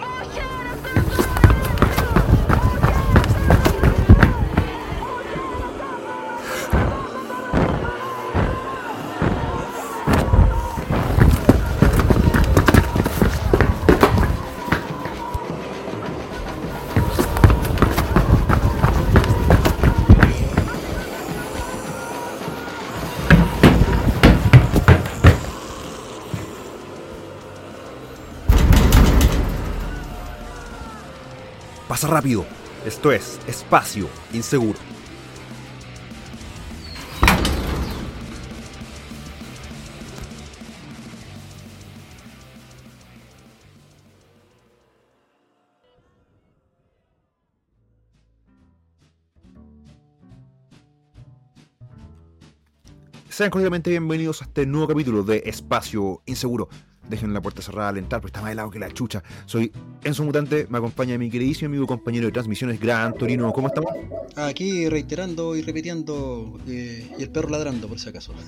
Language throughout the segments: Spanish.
Pasa rápido. Esto es Espacio Inseguro. Sean cordialmente bienvenidos a este nuevo capítulo de Espacio Inseguro. Dejen la puerta cerrada al entrar, porque está más helado que la chucha. Soy Enzo Mutante, me acompaña mi queridísimo amigo compañero de transmisiones, Gran Torino. ¿Cómo estamos? Aquí reiterando y repitiendo, eh, y el perro ladrando, por si acaso.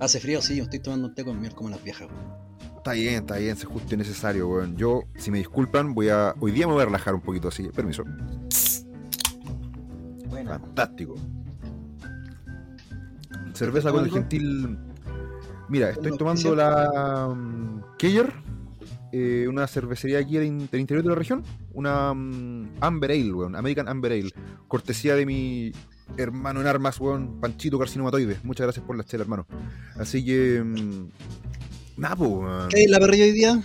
Hace frío, sí, yo estoy tomando un té con miel como las viejas, weón. Está bien, está bien, es justo y necesario, weón. Yo, si me disculpan, voy a. Hoy día me voy a relajar un poquito así. Permiso. Bueno, Fantástico. Cerveza con el gentil. Mira, estoy tomando la um, Keller, eh, una cervecería aquí del, del interior de la región. Una mm, Amber Ale, weón. American Amber Ale. Cortesía de mi hermano en armas, weón. Panchito Carcinomatoide. Muchas gracias por la chela, hermano. Así que. mm, Nada. ¿Qué en la perrilla hoy día?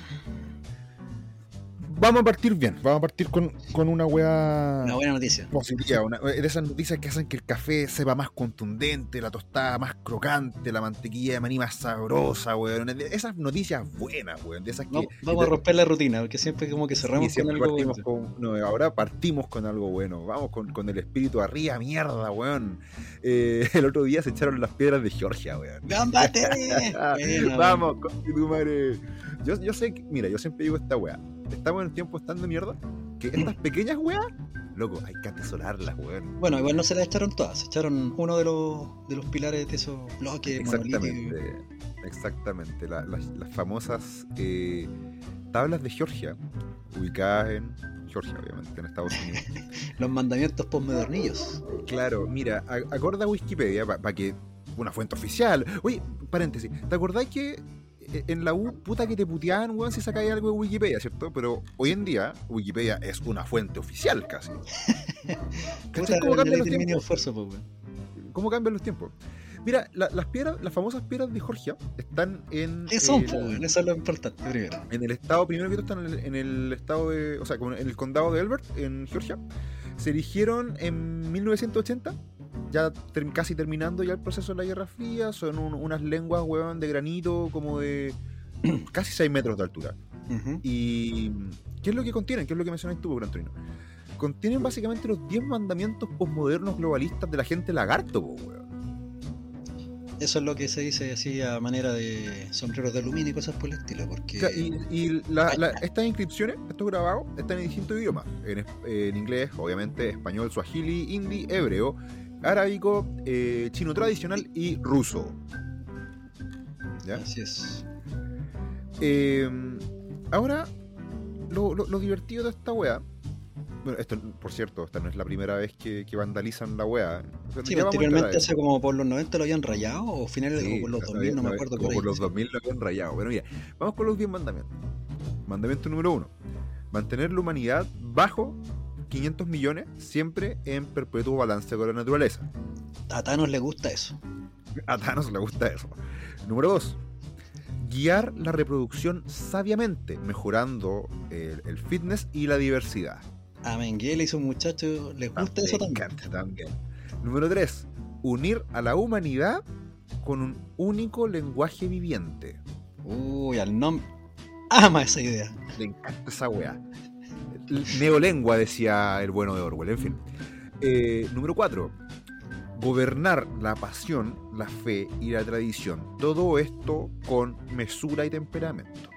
Vamos a partir bien. Vamos a partir con, con una weá. Una buena noticia. positiva, una- de esas noticias que hacen que el café sepa más contundente, la tostada más crocante, la mantequilla de maní más sabrosa, weón. Esas noticias buenas, weón. De esas que. Vamos, vamos a romper la rutina, porque siempre como que cerramos con algo bueno. con- no, ahora partimos con algo bueno. Vamos con, con el espíritu arriba, mierda, weón. Eh, el otro día se echaron las piedras de Georgia, weón. ¡Gámbate! Buena, Vamos, con tu madre. Yo, yo sé que, mira, yo siempre digo esta weá. Estamos en el tiempo estando de mierda. Que estas pequeñas weas, loco, hay que atesorarlas, weón. Bueno, igual no se las echaron todas, se echaron uno de los, de los pilares de esos bloques monolíticos. Exactamente, exactamente. La- las, las famosas eh, tablas de Georgia, ubicadas en Georgia, obviamente, en Estados Unidos. Los mandamientos postmodernillos. claro, mira, acorda Wikipedia para que una fuente oficial. Oye, paréntesis, ¿te acordás que en la U, puta que te puteaban, weón, si sacáis algo de Wikipedia, ¿cierto? Pero hoy en día, Wikipedia es una fuente oficial casi. ¿Cachai Puta, cómo cambian los tiempos? esfuerzo, pues, weón. ¿Cómo cambian los tiempos? Mira, la- las piedras, las famosas piedras de Georgia están en. ¿Qué son, el- po, weón? Eso es lo importante primero. En el estado, primero que todo, están en el, en el estado de. O sea, en el condado de Elbert, en Georgia. Se erigieron en 1980, ya ter- casi terminando ya el proceso de la Guerra Fría. Son un- unas lenguas, weón, de granito, como de casi 6 metros de altura. ¿Y qué es lo que contienen? ¿Qué es lo que mencionaste tú, Gran Torino? Contienen básicamente los 10 mandamientos posmodernos globalistas de la gente lagarto, weón. Eso es lo que se dice así a manera de sombreros de aluminio y cosas por el estilo, porque... Y, y la- la- estas inscripciones, estos grabados, están en distintos idiomas. En inglés, obviamente, español, suajili, hindi, hebreo, arábico, eh, chino tradicional y ruso. ¿Ya? Así es. Eh, ahora, lo, lo- lo divertido de esta wea. Bueno, esto, por cierto, esta no es la primera vez que, que vandalizan la wea. Sí, anteriormente, hace como por los 90 lo habían rayado, o finales Sí, o por los no, 2000, no me no, acuerdo Como por los 2000 lo habían rayado. Bueno, mira, vamos con los 10 mandamientos. Mandamiento número uno. Mantener la humanidad bajo 500 millones, siempre en perpetuo balance con la naturaleza. A Thanos le gusta eso. A Thanos le gusta eso. Número 2. Guiar la reproducción sabiamente, mejorando el, el fitness y la diversidad. A Menguele y sus muchachos les gusta eso Me también. encanta también. Número 3. Unir a la humanidad con un único lenguaje viviente. Uy, al nombre. Ama esa idea. Le encanta esa weá. Neolengua, decía el bueno de Orwell. En fin. Eh, número 4. Gobernar la pasión, la fe y la tradición. Todo esto con mesura y temperamento.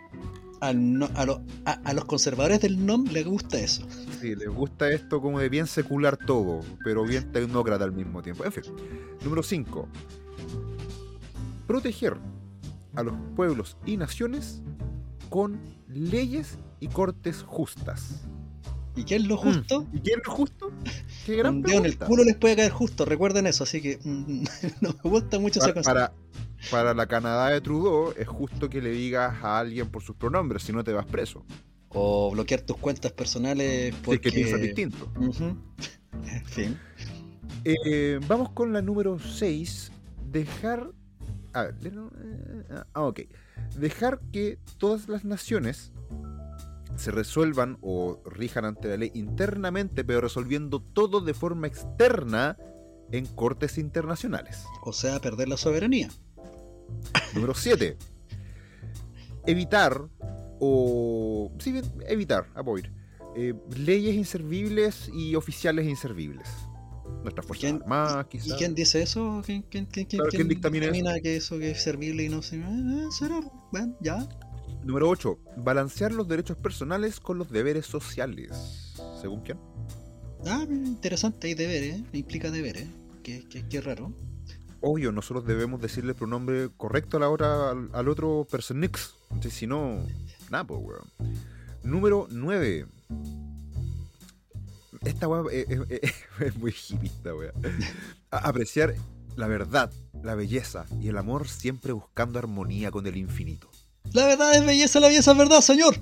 Al no- a, lo- a- a los conservadores del NOM les gusta eso. Sí, les gusta esto como de bien secular todo, pero bien tecnócrata al mismo tiempo. En fin. Número 5. Proteger a los pueblos y naciones con leyes y cortes justas. ¿Y qué es lo justo? ¿Y qué es lo justo? Qué gran Un dedo en el culo les puede caer justo, recuerden eso, así que mm, no me gusta mucho esa Para, cosa. para, para la Canadá de Trudeau es justo que le digas a alguien por sus pronombres, si no te vas preso. O bloquear tus cuentas personales porque... que piensas distinto. Ujú. En fin. Eh, vamos con la número 6. Dejar. A ver, eh, ah, ok. Dejar que todas las naciones se resuelvan o rijan ante la ley internamente, pero resolviendo todo de forma externa en cortes internacionales. O sea, perder la soberanía. Número 7. Evitar o. Sí, evitar, avoid. eh, leyes inservibles y oficiales inservibles. Nuestras fuerzas ¿Quién- armadas, ¿Y quizás. quién dice eso? ¿Quién, quién, quién, quién, Claro, ¿quién dictamina eso? que eso que es servible y no sé? Ah, ¿Será? Bueno, ya. Número 8. Balancear los derechos personales con los deberes sociales. ¿Según quién? Ah, interesante, hay deberes, ¿eh? implica deberes. Qué, qué, qué raro. Obvio, nosotros debemos decirle el pronombre correcto a la hora al, al otro personix. Entonces, si no, nada, pues, weón. Número 9. Esta weá es, es- es- es muy hipista, weón. Apreciar la verdad, la belleza y el amor siempre buscando armonía con el infinito. La verdad es belleza, la belleza es verdad, señor.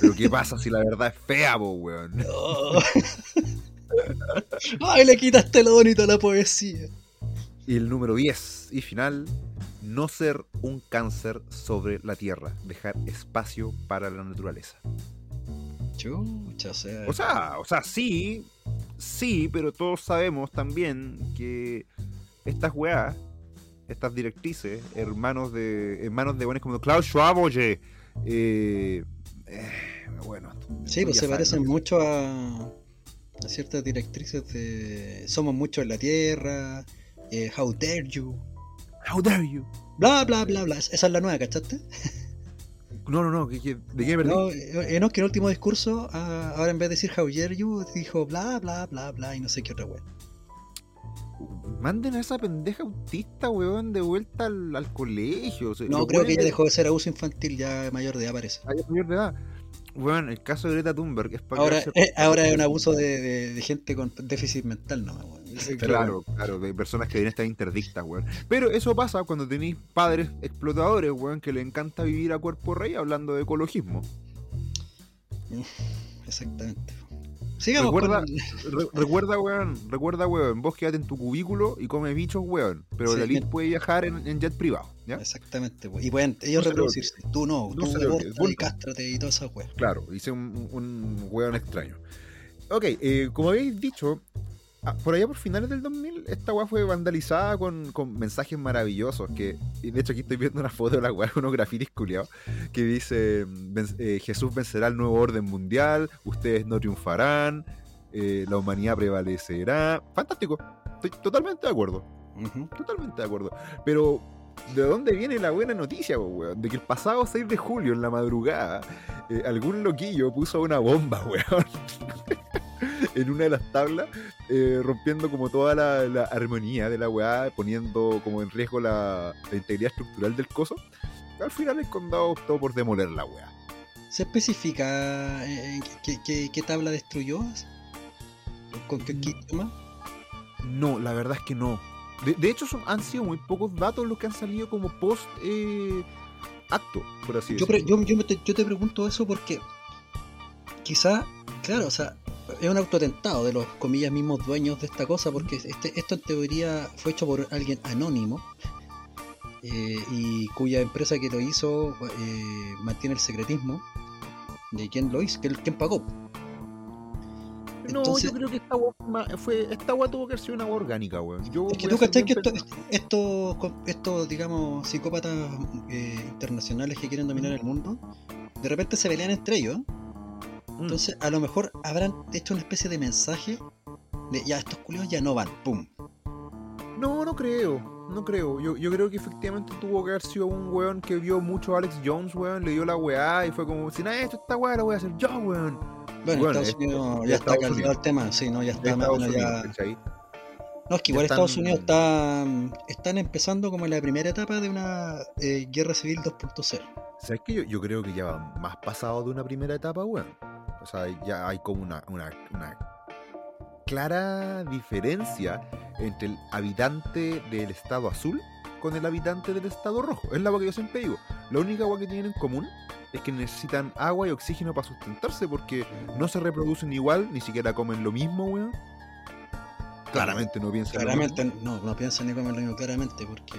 Pero ¿qué pasa si la verdad es fea, po, weón? Oh. Ay, le quitaste lo bonito a la poesía. Y el número 10 y final, no ser un cáncer sobre la tierra, dejar espacio para la naturaleza. Chucha, sea. O sea, o sea, sí, sí, pero todos sabemos también que estas weas, estas directrices, hermanos de hermanos de buenos como Klaus Schwab, oye, eh, eh, bueno, sí, pues se parecen ¿no? mucho a, a ciertas directrices de Somos muchos en la Tierra, eh, How dare you, How dare you? bla, bla, bla, bla. Esa es la nueva, ¿cachaste? No, no, no, ¿qué- qué- ¿de qué perdí? No, no, que en el último discurso, ah, ahora en vez de decir How dare you, dijo bla, bla, bla, bla y no sé qué otra wea. Manden a esa pendeja autista, weón, de vuelta al, al colegio. o sea, No, creo que de- dejó de ser abuso infantil, ya mayor de edad parece. Ah, mayor de edad. Weón, el caso de Greta Thunberg es para Ahora, eh, ahora es un abuso de, de- de gente con déficit mental, no, weón. Claro, claro, de personas que deberían estar interdictas, weón. Pero eso pasa cuando tenéis padres explotadores, weón, que le encanta vivir a cuerpo rey hablando de ecologismo. bueno, Exactamente. Sigamos Recuerda- con- Re- recuerda, weón, recuerda, weón, vos quédate en tu cubículo y come bichos, weón. Pero Sí, la elite bien. puede viajar en, en jet privado, ¿ya? Exactamente, weón. Y pueden ellos No reproducirse. Tú no, No tú se lo aborta olvide. y cástrate y todas esas weas. Claro, hice un, un weón extraño. Ok, eh, como habéis dicho, por allá por finales del 2000, esta weá fue vandalizada con, con mensajes maravillosos. que De hecho, aquí estoy viendo una foto de la weá, unos grafitis culiados, que dice: "Ven- eh, Jesús vencerá el nuevo orden mundial, ustedes no triunfarán, eh, la humanidad prevalecerá. Fantástico, estoy totalmente de acuerdo. Totalmente de acuerdo. Pero, ¿de dónde viene la buena noticia, weón? De que el pasado 6 de julio, en la madrugada, eh, algún loquillo puso una bomba, weón. En una de las tablas, eh, rompiendo como toda la, la armonía de la weá, poniendo como en riesgo la, la integridad estructural del coso. Al final el condado optó por demoler la weá. ¿Se especifica eh, qué, qué- qué tabla destruyó? ¿Con qué, qué idioma? No, la verdad es que no. De, de hecho, son, han sido muy pocos datos los que han salido como post eh, acto, por así Yo, decirlo. pre- yo, yo me te, yo te pregunto eso porque quizá, claro, o sea, es un autotentado de los comillas mismos dueños de esta cosa, porque este, esto en teoría fue hecho por alguien anónimo eh, y cuya empresa que lo hizo eh, mantiene el secretismo de quién lo hizo, quién, quién pagó. No, Entonces- yo creo que esta agua fue, esta agua tuvo que haber sido una agua orgánica, weón. Es que tú cachai que esto- estos, co- estos, digamos, psicópatas eh, internacionales que quieren dominar el mundo, de repente se pelean entre ellos. Mm. Entonces, a lo mejor habrán hecho una especie de mensaje de ya, estos culios ya no van, pum. No, no creo, no creo. Yo, yo creo que efectivamente tuvo que haber sido un weón que vio mucho a Alex Jones, weón, le dio la weá y fue como, si nada, esto esta weá la voy a hacer yo, weón. Bueno, Bueno, Estados es- Unidos es ya está caldeado el tema, sí, ¿no? Ya está más o menos ya. ¿cachai? No, es que igual están- Estados Unidos está, están empezando como en la primera etapa de una eh, guerra civil 2.0. ¿Sabes qué? Yo, yo creo que ya va más pasado de una primera etapa, weón. O sea, ya hay como una, una, una clara diferencia entre el habitante del estado azul con el habitante del estado rojo. Es la agua que yo siempre digo. La única agua que tienen en común es que necesitan agua y oxígeno para sustentarse porque no se reproducen igual, ni siquiera comen lo mismo, weón. Claramente no piensan lo mismo. Claramente, no, no piensan ni comer lo mismo, claramente, porque.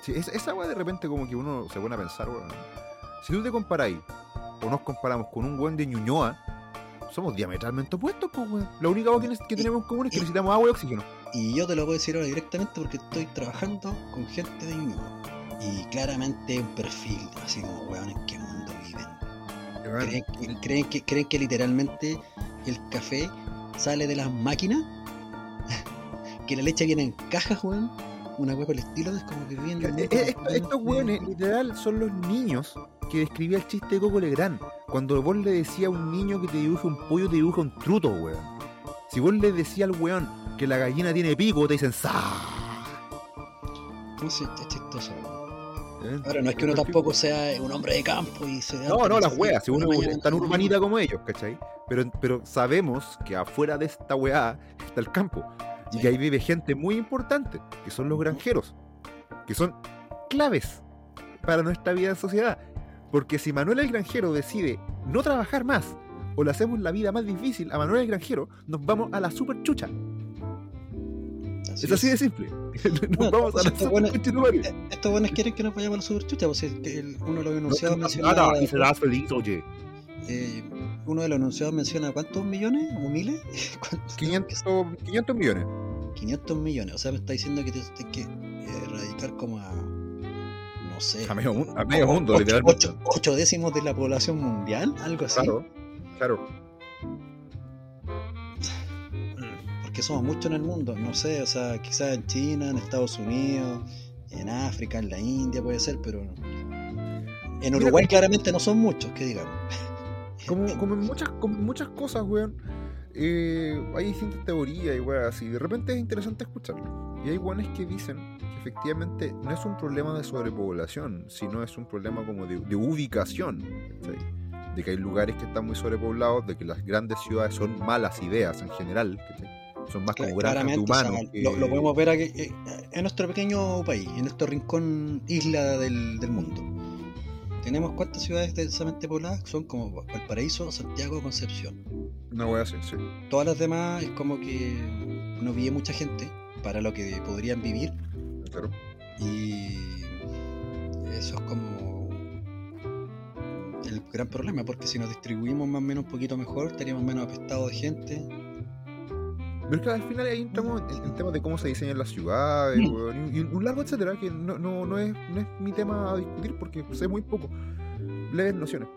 Sí, esa, weá de repente como que uno se pone a pensar, weón. Si tú te comparáis, o nos comparamos con un weón de Ñuñoa, somos diametralmente opuestos, pues weón. La única agua que, ne- que tenemos en común es que necesitamos agua y oxígeno. Y yo te lo puedo decir ahora directamente porque estoy trabajando con gente de Ñuñoa. Y claramente un perfil, así como, weón, ¿en qué mundo viven? ¿Creen que, creen, que, ¿Creen que literalmente el café sale de las máquinas? que la leche viene en cajas, weón. Una weá por el estilo, es como que viven... en un mundo eh, esto- completamente- estos weones, literal, son los niños que describía el chiste de Coco Legrand. Cuando vos le decías a un niño que te dibuje un pollo, te dibuja un truto, weón. Si vos le decías al weón que la gallina tiene pico, te dicen ¡Sa! Es chistoso. ¿Eh? Ahora, no es que uno tampoco sea un hombre de campo y se... No, no, las weas, si uno es tan urbanita como ellos, ¿cachai? Pero, pero sabemos que afuera de esta weá está el campo. Y que ahí vive gente muy importante, que son los granjeros, que son claves para nuestra vida en sociedad. Porque si Manuel el granjero decide no trabajar más, o le hacemos la vida más difícil a Manuel el granjero, nos vamos a la super chucha. Así Es así de simple. Nos Bueno, vamos a la esto super bueno- chucha de tu madre. Eh, Estos buenos quieren que nos vayamos a la superchucha, pues el, uno de los No enunciados tengas menciona... nada y serás feliz, oye. eh, uno de los enunciados menciona ¿cuántos millones? ¿O miles? ¿Cuántos? 500, 500 millones. 500 millones. O sea, me está diciendo que tienes que eh, erradicar como a... No sé. A medio, mu- a medio mundo, ocho, literalmente. ocho- ocho décimos de la población mundial, algo así. Claro, claro. Mm, Porque somos muchos en el mundo, no sé, o sea, quizás en China, en Estados Unidos, en África, en la India puede ser, pero en Uruguay claramente no son muchos, que digamos. Como, como en muchas, como en muchas cosas, weón, eh, hay distintas teorías y weón, así. De repente es interesante escucharlo. Y hay weones que dicen efectivamente no es un problema de sobrepoblación, sino es un problema como de, de ubicación. ¿cachai? De que hay lugares que están muy sobrepoblados, de que las grandes ciudades son malas ideas en general, ¿cachai? son más como o sea, humanos. que- lo, lo podemos ver aquí, eh, en nuestro pequeño país, en nuestro rincón isla del, del mundo. Tenemos cuántas ciudades densamente pobladas, son como Valparaíso, Santiago, Concepción. Una wea así, sí. Todas las demás es como que no vive mucha gente para lo que podrían vivir Claro. y eso es como el gran problema porque si nos distribuimos más o menos un poquito mejor estaríamos menos apestados de gente Pero es que al final ahí entramos en, en temas de cómo se diseñan las ciudades, weón, y, y un largo etcétera, que no, no, no, es, no es mi tema a discutir porque sé muy poco. Leves nociones.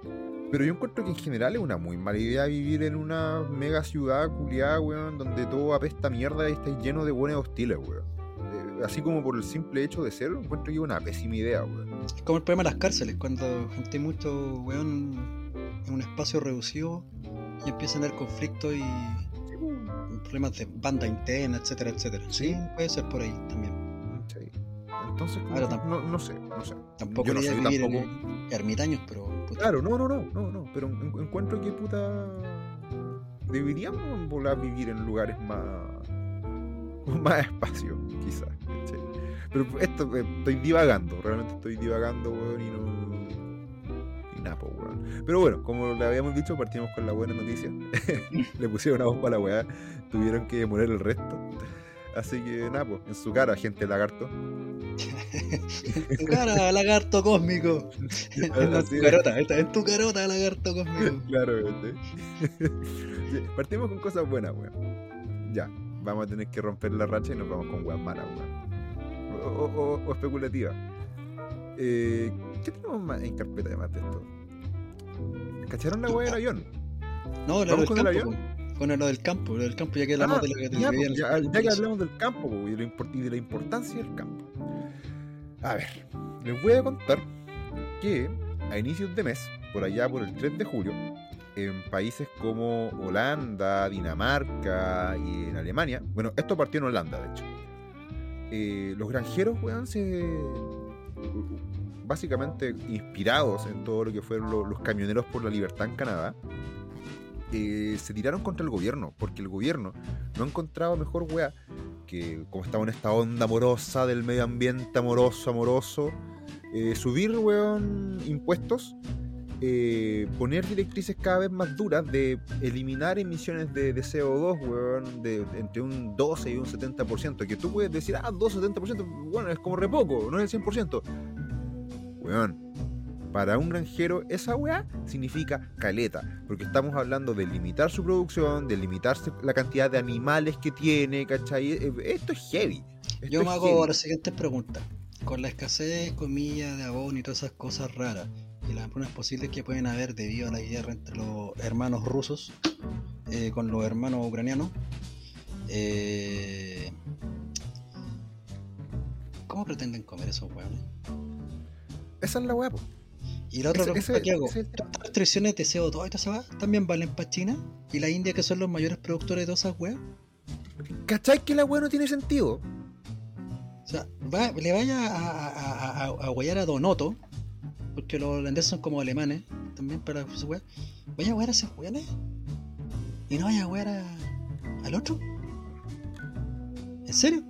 Pero yo encuentro que en general es una muy mala idea vivir en una mega ciudad culiada, weón, donde todo apesta mierda y está lleno de buenos hostiles, weón. Así como por el simple hecho de serlo, encuentro que es una pésima idea, weón. es como el problema de las cárceles cuando gente mucho weón en un espacio reducido y empiezan a haber conflictos y problemas de banda interna etcétera etcétera sí, puede ser por ahí también Sí. Entonces, como Ahora que tam- no, no sé, no sé. tampoco Yo no soy vivir tampoco- en ermitaños pero puta, Claro, no, no, no, no, no, pero en- encuentro que puta deberíamos volar a vivir en lugares más con más espacio, quizás. Pero esto eh, estoy divagando, realmente estoy divagando, weón, y no y nada, po, weón. Pero bueno, como le habíamos dicho, partimos con la buena noticia. le pusieron una bomba a la weá, tuvieron que demoler el resto. Así que nada, pues, en su cara, gente lagarto. en tu cara lagarto cósmico en tu carota en tu carota lagarto cósmico Claro. Sí, Partimos con cosas buenas, weón. Ya, vamos a tener que romper la racha y nos vamos con weas malas. O, o- especulativas. Eh, ¿Qué tenemos más en carpeta además de esto? ¿Cacharon la wea del avión? No, ¿Vamos del con el avión? Con lo del campo, lo del campo, ya que hablamos Ah, de lo que ya, pues, que hablamos del campo la y de la importancia del campo. A ver, les voy a contar que a inicios de mes, por allá por el 3 de julio, en países como Holanda, Dinamarca y en Alemania, bueno, esto partió en Holanda, de hecho, eh, los granjeros, weón, se. Básicamente inspirados en todo lo que fueron lo- los, camioneros por la libertad en Canadá, eh, se tiraron contra el gobierno, porque el gobierno no encontraba mejor weá que, como estaba en esta onda amorosa del medio ambiente amoroso, amoroso, eh, subir, weón, impuestos eh, poner directrices cada vez más duras de eliminar emisiones de, de CO2, weón, de, entre un 12 y un 70%. Que tú puedes decir, ah, 12, 70%, bueno, es como re poco, no es el 100%. Weón, para un granjero esa weá significa caleta, porque estamos hablando de limitar su producción, de limitar la cantidad de animales que tiene, ¿cachai? Eh, Esto es heavy. Esto Yo me hago las siguientes preguntas. Con la escasez, comillas, de abono y todas esas cosas raras, y las hambrunas posibles que pueden haber debido a la guerra entre los hermanos rusos eh, con los hermanos ucranianos, eh, ¿cómo pretenden comer esos hueones? Esa es la po. Y la otra pregunta que hago, ¿estas restricciones de CO2 y toda esa weá también valen para China? ¿Y la India que son los mayores productores de todas esas weas? ¿Cachai que la weá no tiene sentido? O sea, va- le vaya a, a, a, a, a Donoto, porque los holandeses son como alemanes, también para su wea. Vaya a huear a esos weones y no vaya a huear a- al otro. ¿En serio?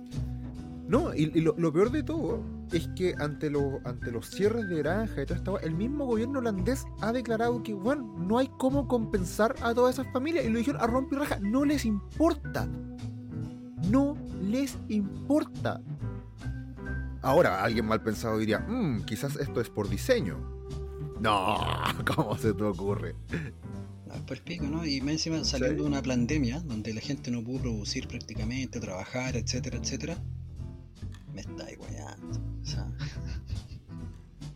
No, y, lo, lo peor de todo es que ante, los ante los cierres de granja y toda esta weá, el mismo gobierno holandés ha declarado que, bueno, no hay cómo compensar a todas esas familias. Y lo dijeron a romper raja, no les importa. No les importa. Ahora, alguien mal pensado diría, "Mm, quizás esto es por diseño. No, ¿cómo se te ocurre? No, es por el pico, ¿no? Y más encima saliendo de una pandemia donde la gente no pudo producir prácticamente, trabajar, etcétera, etcétera. Me está igualando. O sea,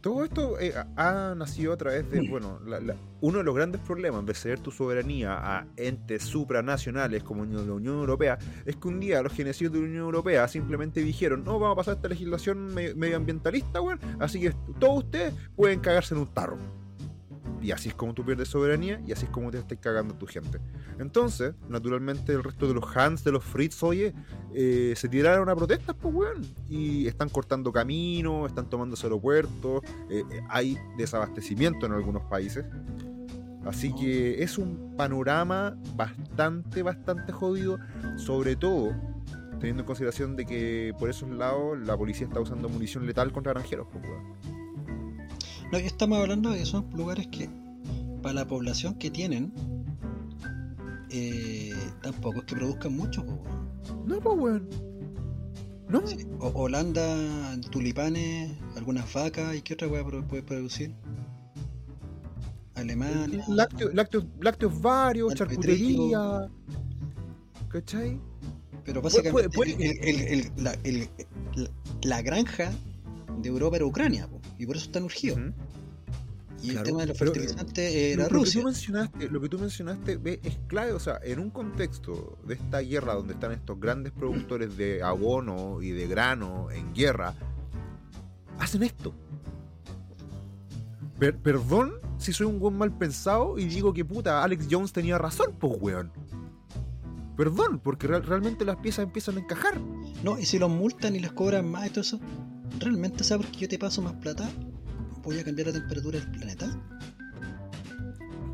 Todo esto eh, ha nacido a través de, bueno, la- la- uno de los grandes problemas de ceder tu soberanía a entes supranacionales como la Unión Europea es que un día los genocidios de la Unión Europea simplemente dijeron, no, vamos a pasar esta legislación me- medioambientalista, weón, así que todos ustedes pueden cagarse en un tarro. Y así es como tú pierdes soberanía y así es como te estás cagando a tu gente. Entonces, naturalmente, el resto de los Hans, de los Fritz, oye, eh, se tiraron a protestas, pues, weón. Y están cortando caminos, están tomándose aeropuertos, eh, eh, hay desabastecimiento en algunos países. Así que es un panorama bastante, bastante jodido, sobre todo teniendo en consideración de que por esos lados la policía está usando munición letal contra granjeros, pues, weón. No, estamos hablando de que son lugares que, para la población que tienen, eh, tampoco es que produzcan mucho. po. No, pues, weón. No. Sí, Holanda, tulipanes, algunas vacas, ¿y qué otra weá puede producir? Alemania. Lácteos, lácteos, lácteos varios, charcutería. ¿Cachai? Pero puede- básicamente puede- el- el- el- la, el- la- la granja de Europa era Ucrania, po, y por eso están urgidos. Ujú. Y Claro, el tema de los pero, fertilizantes Lo- era lo, que Rusia. tú mencionaste, lo que tú mencionaste ve, es clave, o sea, en un contexto de esta guerra donde están estos grandes productores de abono y de grano en guerra, hacen esto. Per- perdón si soy un buen mal pensado y digo que puta, Alex Jones tenía razón, pues weón. Perdón, porque real- realmente las piezas empiezan a encajar. No, y si los multan y les cobran más y ¿realmente sabes que yo te paso más plata? ¿Voy a cambiar la temperatura del planeta?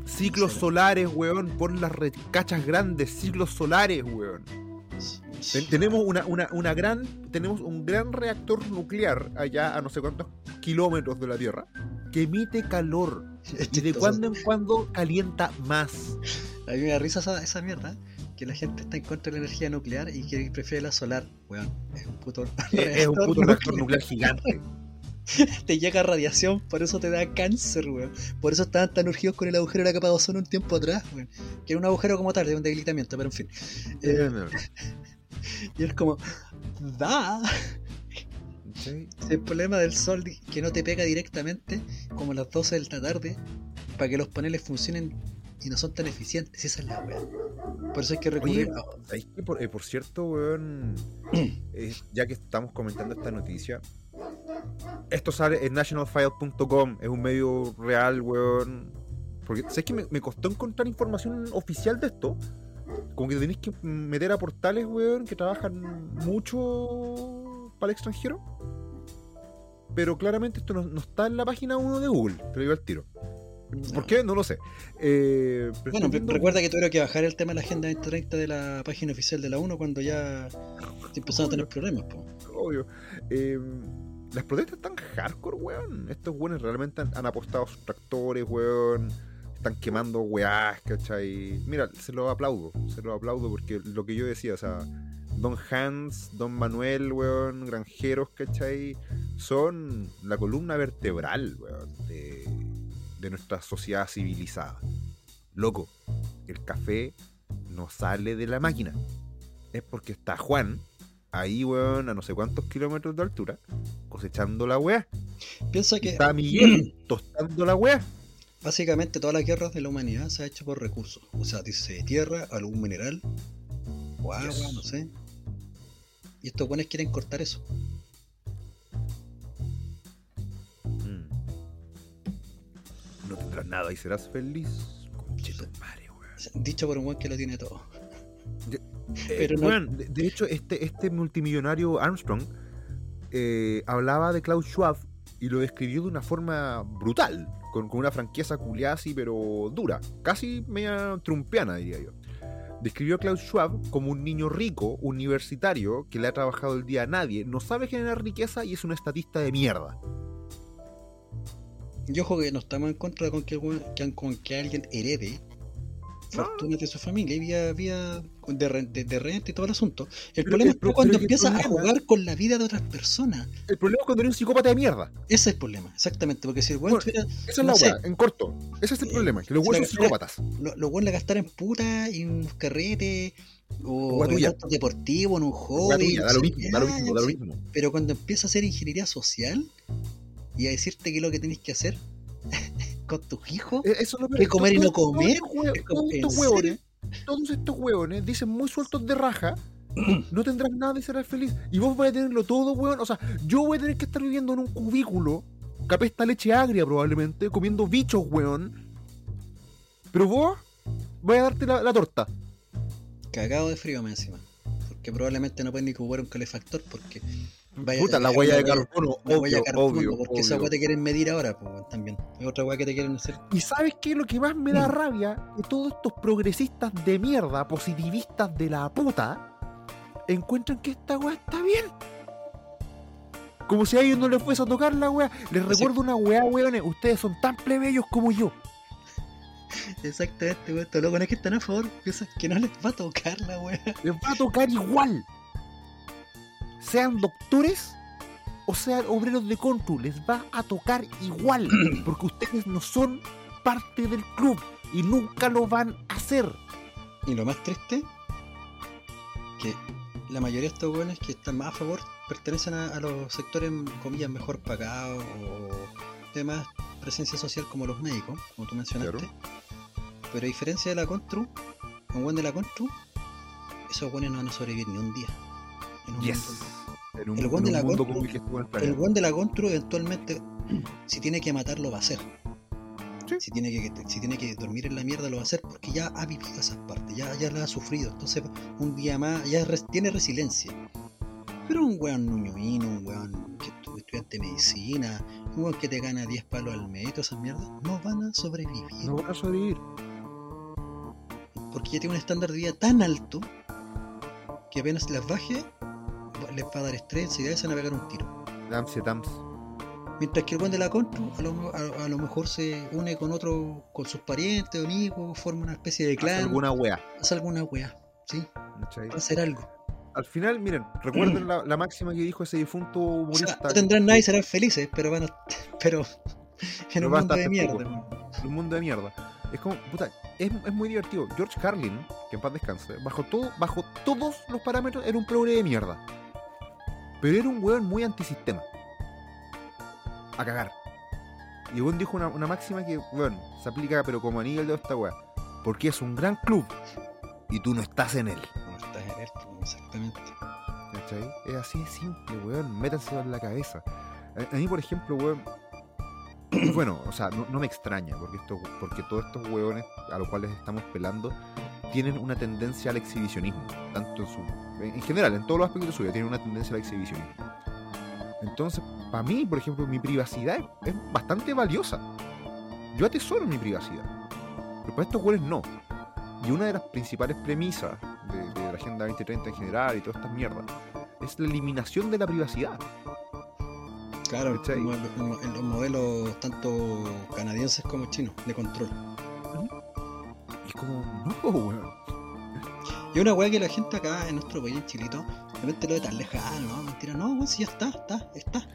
Ciclos Sí. solares, weón, pon las recachas grandes, ciclos solares, weón. Ten- tenemos una, una, una gran tenemos un gran reactor nuclear allá a no sé cuántos kilómetros de la Tierra que emite calor y de cuando en cuando calienta más. A mí me da risa esa, esa mierda, que la gente está en contra de la energía nuclear y que prefiere la solar. Weón, es un puto Es, es un puto reactor nuclear gigante. Te llega radiación, por eso te da cáncer, weón. Por eso estaban tan urgidos con el agujero de la capa de ozono un tiempo atrás, weón. Que era un agujero como tal, de un debilitamiento, pero en fin. Eh, y es como, da. Sí. El problema del sol que no te pega directamente, como a las 12 de la tarde, para que los paneles funcionen y no son tan eficientes. Esa es la weá. Por eso hay que recurrir Oye, a. ¿sabéis que por, eh, por cierto, weón, eh, ya que estamos comentando esta noticia, esto sale en nationalfile.com, es un medio real, weón. Porque sabes que me, me costó encontrar información oficial de esto. Como que tenéis que meter a portales, weón, que trabajan mucho para el extranjero. Pero claramente esto no, no está en la página 1 de Google, te lo digo al tiro. ¿Por No. qué? No lo sé. Eh, Bueno, viendo- recuerda que tuvieron que bajar el tema de la Agenda 2030 de la página oficial de la 1 cuando ya empezaron a tener problemas. po. obvio. Eh, las protestas están hardcore, weón. Estos weones realmente han, han apostado sus tractores, weón. Están quemando weás, ¿cachai? Mira, se lo aplaudo, se lo aplaudo porque lo que yo decía, o sea, Don Hans, Don Manuel, weón, granjeros, ¿cachai? Son la columna vertebral, weón, de, de nuestra sociedad civilizada. Loco, el café no sale de la máquina. Es porque está Juan ahí, weón, a no sé cuántos kilómetros de altura, cosechando la weá. Piensa que Está Miguel tostando la weá. básicamente todas las guerras de la humanidad se ha hecho por recursos. O sea, dice tierra, algún mineral, o agua, Yes. no sé. Y estos buenos quieren cortar eso. No tendrás nada y serás feliz. Conchito madre, weón. Dicho por un buen que lo tiene todo. Eh, Pero no- weón, de, de hecho, este, este multimillonario Armstrong eh, hablaba de Klaus Schwab y lo describió de una forma brutal, con, con una franqueza culiada así, pero dura, casi media trumpiana, diría yo. Describió a Klaus Schwab como un niño rico, universitario, que le ha trabajado el día a nadie, no sabe generar riqueza y es un estatista de mierda. Y ojo que no estamos en contra con que, con que alguien herede No. fortunas de su familia y vía, vía de, de- de renta y todo el asunto. El Pero problema que- es cuando pero que el empieza a jugar con la vida de otras personas. El problema es cuando eres un psicópata de mierda. Ese es el problema, exactamente. Porque si el Bueno, tuviera- Esa es No la weá, en corto. Ese es el Eh, problema, que los si la son psicópatas. lo, lo bueno es gastar en puta y un carrete o en autos deportivos, en un hobby. tuya, no da lo mismo, da lo mismo, da lo mismo. Pero cuando empieza a hacer ingeniería social y a decirte que es lo que tenés que hacer con tus hijos, Eh, Eso es lo. ¿Qué comer y no comer? Es Todos estos ¿en hueones, todos estos hueones dicen muy sueltos de raja. No tendrás nada de ser feliz. Y vos vais a tenerlo todo, hueón. O sea, yo voy a tener que estar viviendo en un cubículo, que apesta leche agria probablemente, comiendo bichos, hueón. Pero vos vais a darte la, la torta. cagado de frío más encima. Porque probablemente no pueden ni ocupar un calefactor porque Vaya- Puta, la la huella de carbono, la huella obvio, carbono, obvio, porque esa weá te quieren medir ahora, pues weón, también. Es otra weá que te quieren hacer. ¿Y sabes qué? Lo que más me da rabia que todos estos progresistas de mierda, positivistas de la puta, encuentran que esta weá está bien. Como si a ellos no les fuese a tocar la weá. Les recuerdo una weá, weones. Ustedes son tan plebeyos como yo. Exactamente, weón. Estos locos no es que están a favor, piensan que no les va a tocar la weá. Les va a tocar igual. Sean doctores o sean obreros de contu, les va a tocar igual. Porque ustedes no son parte del club y nunca lo van a hacer. Y lo más triste, que la mayoría de estos weones que están más a favor pertenecen a, a los sectores, comillas, mejor pagados o de más presencia social como los médicos, como tú mencionaste. Claro. Pero a diferencia de la Contru, un buen de la Contru, esos buenos no van a sobrevivir ni un día. En un Yes. En un, El en weón de la mundo Contru- el que estuvo en el buen de la Contru eventualmente, si tiene que matarlo, va a hacer. Sí. Si tiene, que, si tiene que dormir en la mierda, lo va a hacer porque ya ha vivido esas partes, ya, ya las ha sufrido. Entonces, un día más, ya res- tiene resiliencia. Pero un weón nuñuino, un weón que estu- estudiante de medicina, un weón que te gana 10 palos al mes todas esas mierdas, no van a sobrevivir. No van a sobrevivir. Porque ya tiene un estándar de vida tan alto que apenas las baje, les va a dar estrés y se van a pegar un tiro. Dams y dams. Mientras que el buen de la Contru a lo, a, a lo mejor se une con otro, con sus parientes, amigos, forma una especie de Hace clan, alguna wea. hace alguna weá, ¿sí? Va a hacer algo. Al final, miren, recuerden la, la máxima que dijo ese difunto O sea, humorista no tendrán nada y serán felices, pero van a. Pero. En Pero un mundo de mierda. en un mundo de mierda. Es como, puta, es, es muy divertido. George Carlin, que en paz descanse, bajo todo, bajo todos los parámetros era un progre de mierda. Pero era un weón muy antisistema. A cagar. Y el weón dijo una, una máxima que, weón, se aplica pero como anillo al dedo esta weá. Porque es un gran club y tú no estás en él. No estás en esto, exactamente. ¿Cachai? Es así de simple, weón. Métanselo en la cabeza. A, a mí, por ejemplo, weón, bueno, o sea, no, no me extraña, porque, esto, porque todos estos hueones a los cuales estamos pelando tienen una tendencia al exhibicionismo, tanto en su. En general, en todos los aspectos de su vida, tienen una tendencia al exhibicionismo. Entonces, para mí, por ejemplo, mi privacidad es, es bastante valiosa. Yo atesoro mi privacidad. Pero para estos hueones no. Y una de las principales premisas de, de la Agenda 2030 en general y todas estas mierdas es la eliminación de la privacidad. Claro, en los modelos tanto canadienses como chinos de control. Como, no, weón. Y una weá que la gente acá en nuestro país, en Chilito, de repente lo ve tan lejano, ¿no? Mentira, no, weón, si ya está, está, está.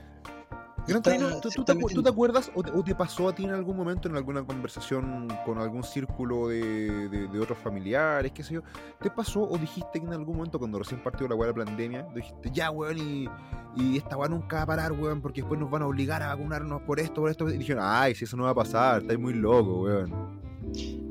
¿tú, te, tú acuerdas o te, o te pasó a ti en algún momento en alguna conversación con algún círculo de, de- de otros familiares, qué sé yo? ¿Te pasó o dijiste que en algún momento cuando recién partió la weá de la pandemia, dijiste, ya weón, y, y esta weá nunca va a parar, weón, porque después nos van a obligar a vacunarnos por esto, por esto? Y dijeron, ay, si eso no va a pasar, estáis muy loco, weón.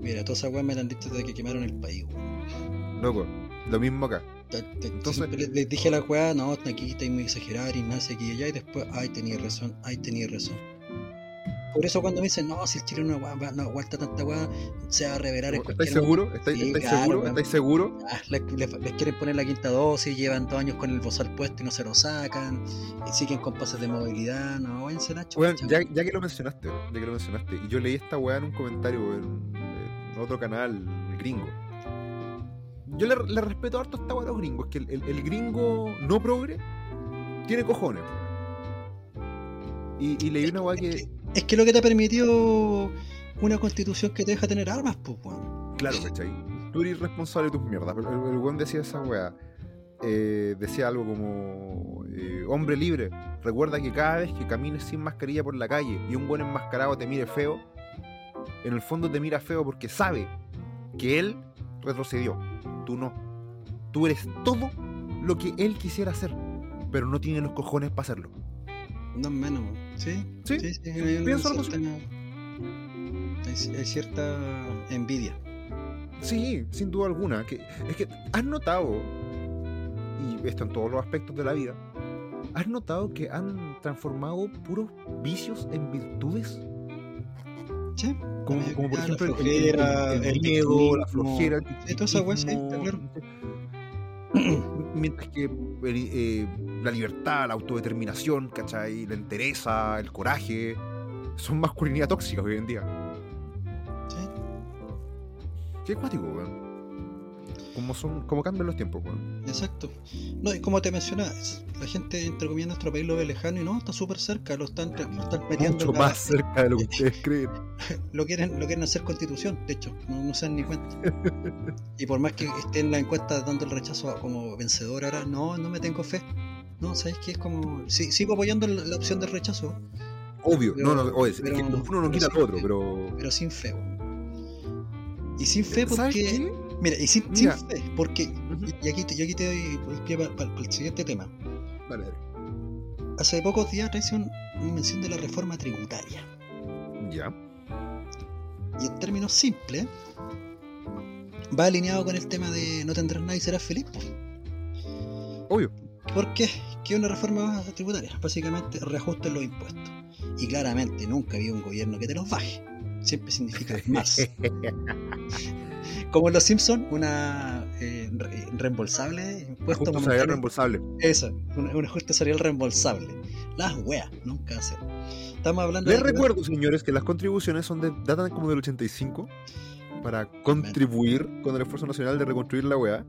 Mira, todas esas weas me la han dicho desde que quemaron el país, weón. Loco, lo mismo acá. Te- Entonces- les, les dije a la weá, no, aquí estáis muy exagerar y nada, aquí y allá, y después, ay, tenía razón, ay, tenía razón. Por eso cuando me dicen, no, si el chileno no, no aguanta tanta weá, se va a revelar en ¿Estáis seguros? ¿Estáis, Sí, estáis claro, weón. ¿Estáis seguros? Ah, les, quieren poner la quinta dosis, llevan dos años con el bozal puesto y no se lo sacan, y siguen con pases de movilidad, no, váyanse chao. ya, ya que lo mencionaste, ya que lo mencionaste, y yo leí esta weá en un comentario en, en otro canal gringo. Yo le, le respeto harto a esta weá a los gringos, que el, el- el gringo no progre tiene cojones. Y, y leí una weá que, Es que lo que te ha permitido una constitución que te deja tener armas, pues, weón. claro, ¿cachai? Tú eres responsable de tus mierdas, pero el, el weón decía esa weá. eh, decía algo como eh, hombre libre, recuerda que cada vez que camines sin mascarilla por la calle y un buen enmascarado te mire feo, en el fondo te mira feo porque sabe que él retrocedió, tú no. Tú eres todo lo que él quisiera hacer, pero no tiene los cojones para hacerlo. No menos. ¿sí? Sí, sí, sí, hay, pienso algo hay cierta envidia. Sí, sin duda alguna. Que, es que has notado, y esto en todos los aspectos de la vida, has notado que han transformado puros vicios en virtudes. Sí, Como, por ejemplo la el- flojera, el, el el miedo, la flojera, el Sí, toda esa weá, sí, está victimismo. Mientras que eh, la libertad, la autodeterminación, ¿cachai? La entereza, el coraje, son masculinidad tóxica hoy en día. sí. Qué cuático, weón. Como, son, como cambian los tiempos, weón. Exacto. No, y como te mencionaba, la gente, entre comillas, nuestro país lo ve lejano y no, está súper cerca, lo están, lo están metiendo Mucho más cerca de lo que ustedes creen. lo quieren, lo quieren hacer constitución, de hecho, no, no se dan ni cuenta. Y por más que esté en la encuesta dando el rechazo como vencedor ahora, no, no me tengo fe. No, ¿sabes qué? Es como. Sí, sigo apoyando la, la opción del rechazo, Obvio, Pero- no, no, oye, es que uno no quita lo otro, pero. pero sin fe. weón. Y sin fe ¿Sabes porque. qué? Mira, y sin, Mira. sin fe, porque. Ujú. Y aquí, te- y aquí te doy el pie para el siguiente tema. Dale. Hace pocos días traes un- una mención de la reforma tributaria. Ya. Y en términos simples, va alineado con el tema de no tendrás nada y serás feliz. Obvio. ¿Por qué? Que una reforma tributaria. Básicamente reajusten los impuestos. Y claramente nunca había un gobierno que te los baje. Siempre significa más. Como en los Simpsons, una eh, re- reembolsable impuesto salarial reembolsable. Eso, un, un ajuste salarial reembolsable. Las weas, nunca hacer. Estamos hablando Les de. recuerdo, señores, que las contribuciones son de, datan como del 85 para contribuir con el esfuerzo nacional de reconstruir la weá.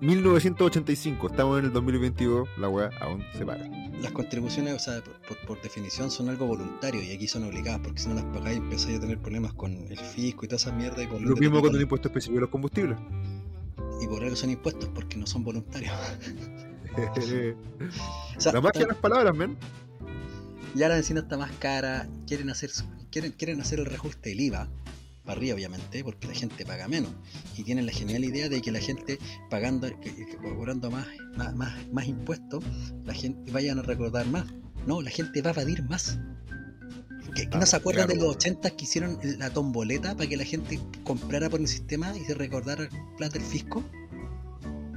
1985, estamos en el 2022, la weá aún se paga. Las contribuciones, o sea, por, por- por definición son algo voluntario y aquí son obligadas porque si no las pagáis empezáis a tener problemas con el fisco y toda esa mierda y por Lo mismo con el impuesto específico de los combustibles. y por algo son impuestos porque no son voluntarios. la O sea, magia de las palabras, men. ya la benzina está más cara, quieren hacer quieren, quieren hacer el reajuste del IVA, para arriba obviamente, porque la gente paga menos. Y tienen la genial idea de que la gente pagando, cobrando más, más, más, más impuestos, la gente vayan a recordar más. No, la gente va a evadir más. ¿Que, que no se acuerdan claro. de los 80 que hicieron la tomboleta para que la gente comprara por el sistema y se recordara el plan del fisco?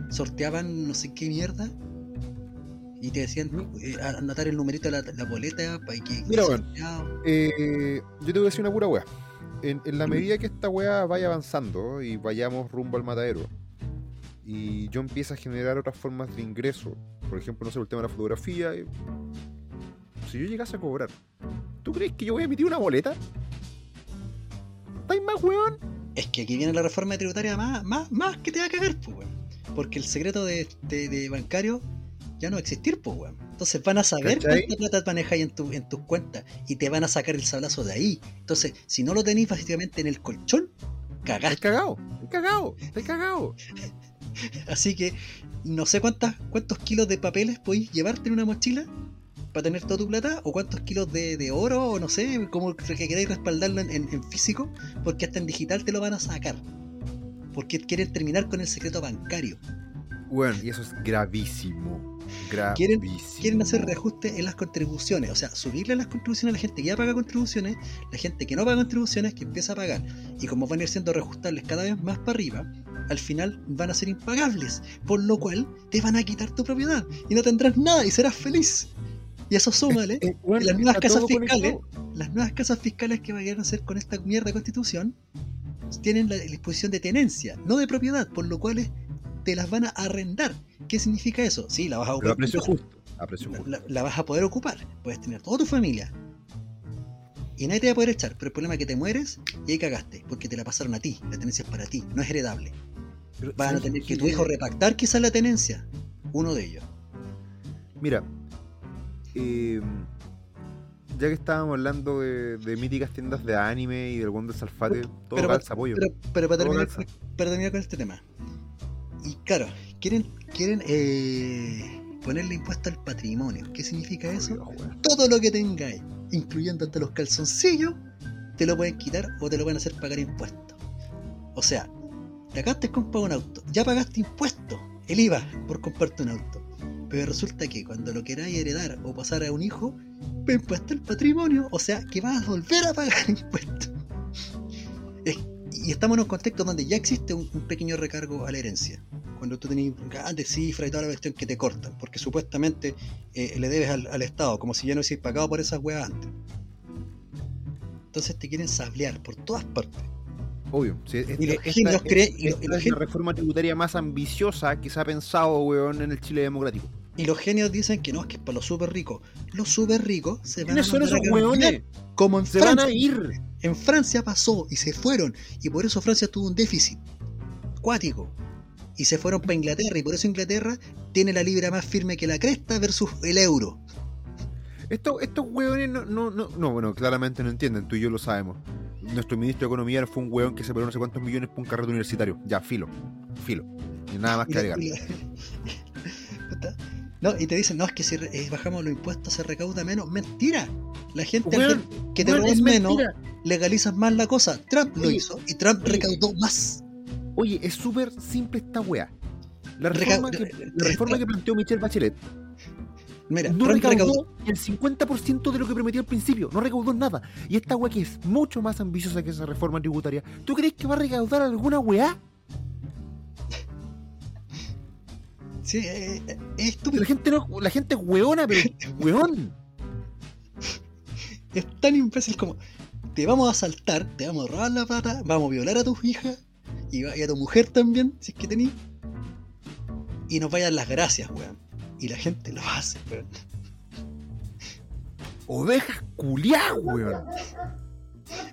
Sorteaban no sé qué mierda Y te decían eh, anotar el numerito de la, la boleta para que. Mira, sorteado. Eh, yo te voy a decir una pura weá. En, la medida que esta weá vaya avanzando y vayamos rumbo al matadero, y yo empiezo a generar otras formas de ingreso, por ejemplo, no sé, el tema de la fotografía, y- si yo llegase a cobrar, ¿tú crees que yo voy a emitir una boleta? ¿Estáis más weón? Es que aquí viene la reforma tributaria más, más, más que te va a cagar, pues, weón. Porque el secreto de, de- de bancario ya no va a existir, pues, weón. Entonces van a saber ¿Cachai? cuánta plata manejáis en, tu, en tus cuentas y te van a sacar el sablazo de ahí. Entonces, si no lo tenéis básicamente en el colchón, cagaste. cagado, cagado, cagado. Así que no sé cuántas, cuántos kilos de papeles podéis llevarte en una mochila para tener toda tu plata, o cuántos kilos de, de oro, o no sé, cómo que queréis respaldarlo en, en- en físico, porque hasta en digital te lo van a sacar. Porque quieren terminar con el secreto bancario. Weón, y eso es gravísimo. Quieren- hacer reajuste en las contribuciones, o sea, subirle las contribuciones a la gente que ya paga contribuciones, la gente que no paga contribuciones que empieza a pagar. Y como van a ir siendo reajustables cada vez más para arriba, al final van a ser impagables, por lo cual te van a quitar tu propiedad y no tendrás nada y serás feliz. Y eso súmale Eh, Y las nuevas casas fiscales, las nuevas casas fiscales que vayan a hacer con esta mierda de constitución tienen la disposición de tenencia, no de propiedad, por lo cual te las van a arrendar. ¿Qué significa eso? Sí, la vas a Pero a ocupar. precio justo. A precio justo. la- la vas a poder ocupar. Puedes tener toda tu familia. Y nadie te va a poder echar. Pero el problema es que te mueres y ahí cagaste. Porque te la pasaron a ti. La tenencia es para ti. No es heredable. Pero, Van a ¿sabes tener que tu hijo repactar quizás la tenencia. Uno de ellos. Mira, eh, ya que estábamos hablando de, de míticas tiendas de anime y del buen de Salfate, todo pero- calza apoyo. Pero, pero para, terminar, para terminar con este tema. Y claro, quieren, quieren eh, ponerle impuesto al patrimonio. ¿Qué significa eso? Dios. Todo lo que tengáis, incluyendo hasta los calzoncillos, te lo pueden quitar o te lo van a hacer pagar impuestos. O sea, te acabaste de comprar un auto, ya pagaste impuestos, el IVA por comprarte un auto. Pero resulta que cuando lo queráis heredar o pasar a un hijo, va impuesto el patrimonio, o sea que vas a volver a pagar impuestos. Es- y estamos en un contexto donde ya existe un, un pequeño recargo a la herencia. Cuando tú tenés grandes cifras y toda la cuestión que te cortan, porque supuestamente eh, le debes al, al Estado, como si ya no hubieses pagado por esas weas antes. Entonces te quieren sablear por todas partes. Obvio. sí, Y los esta- genios esta- creen- y los- esta y los es la reforma tributaria más ambiciosa que se ha pensado, weón, en el Chile democrático. Y los genios dicen que no, es que es para los súper ricos. Los súper ricos se van a ¿Quiénes son esos a? Como en Se van a ir. En Francia pasó y se fueron. Y por eso Francia tuvo un déficit cuático. Y se fueron para Inglaterra. Y por eso Inglaterra tiene la libra más firme que la cresta versus el euro. Esto- estos weones no, no, no, no, bueno, claramente no entienden, tú y yo lo sabemos. Nuestro ministro de Economía fue un weón que se pagó no sé cuántos millones por un carrete universitario. Ya, filo, filo. Y nada más que agregar. No, y te dicen, no, es que si eh, bajamos los impuestos se recauda menos. Mentira. La gente al que te roban es menos, legalizas más la cosa. Trump lo hizo y Trump oye. recaudó más. Oye, es súper simple esta weá. La Reca- reforma, que, la reforma que planteó Michelle Bachelet Mira, no Trump recaudó recaudó. el 50% de lo que prometió al principio. No recaudó nada. Y esta weá que es mucho más ambiciosa que esa reforma tributaria, ¿tú crees que va a recaudar alguna weá? Sí, eh, eh, es La estúpido. gente, no, la gente es weona, pero weón. Es tan imbécil como te vamos a asaltar, te vamos a robar la plata, vamos a violar a tus hijas y, a tu mujer también, si es que tenés. Y nos vayan las gracias, weón. Y la gente lo hace, weón. Ovejas culiá, weón.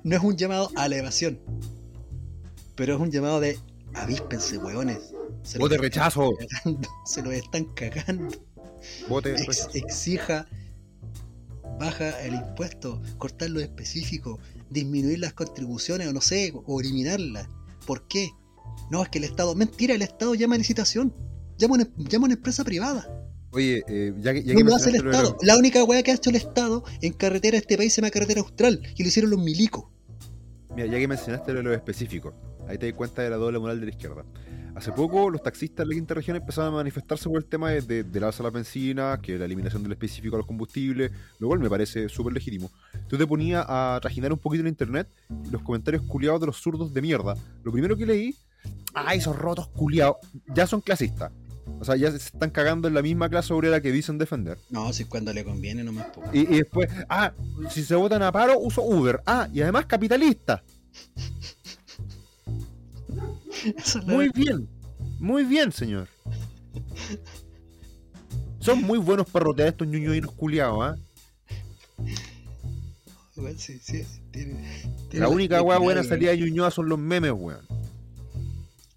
No es un llamado a la evasión, pero es un llamado de avíspense, weones. Se Vote los rechazo. cagando, se los están cagando. Vote Ex- exija, baja el impuesto, cortar lo específico, disminuir las contribuciones o no sé, o eliminarlas. ¿Por qué? No, es que el Estado, mentira, el Estado llama a licitación, llama a una, llama a una empresa privada. Oye, eh, ya que, ya No que lo hace el lo Estado. los- La única weá que ha hecho el Estado en carretera este país se llama carretera austral, y lo hicieron los milicos. Mira, ya que mencionaste lo de los específicos, ahí te das cuenta de la doble moral de la izquierda. Hace poco los taxistas de la quinta región empezaron a manifestarse por el tema de, de, del alza a la benzina, que la eliminación del específico a los combustibles, lo cual me parece súper legítimo. Tú te ponías a trajinar un poquito en internet los comentarios culiados de los zurdos de mierda. Lo primero que leí, ah, esos rotos culiados, ya son clasistas. O sea, ya se están cagando en la misma clase obrera que dicen defender. No, si cuando le conviene nomás. Y, y después, ah, si se votan a paro, uso Uber. Ah, y además capitalista. Es Muy bien, muy bien, señor. Son muy buenos para rotear estos ñuñoinos culiados, ¿ah? Igual sí, sí, tiene- tiene La única weá buena weón. salida de Ñuñoa son los memes, weón.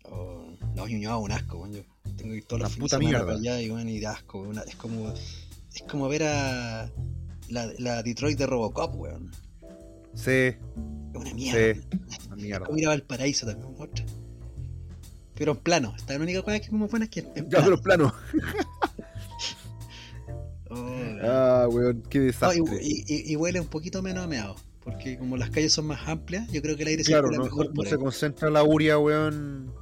Oh, no, Ñuñoa un asco, weón. Yo tengo que ir todos La los puta de mierda. para allá y weón, y da asco, weón. Es como, es como ver a la, la Detroit de Robocop, weón. Sí, Es una mierda. sí. Una Es mierda. como ir a Valparaíso también, otra. Pero en plano, esta es la única cosa que es como buena es que en Ya, plano. Oh. Ah, weón, qué No, desastre. y, y- y huele un poquito menos a meado. Porque como las calles son más amplias, yo creo que el aire Claro, circula no, mejor no- no por se ahí. concentra la uria, weón.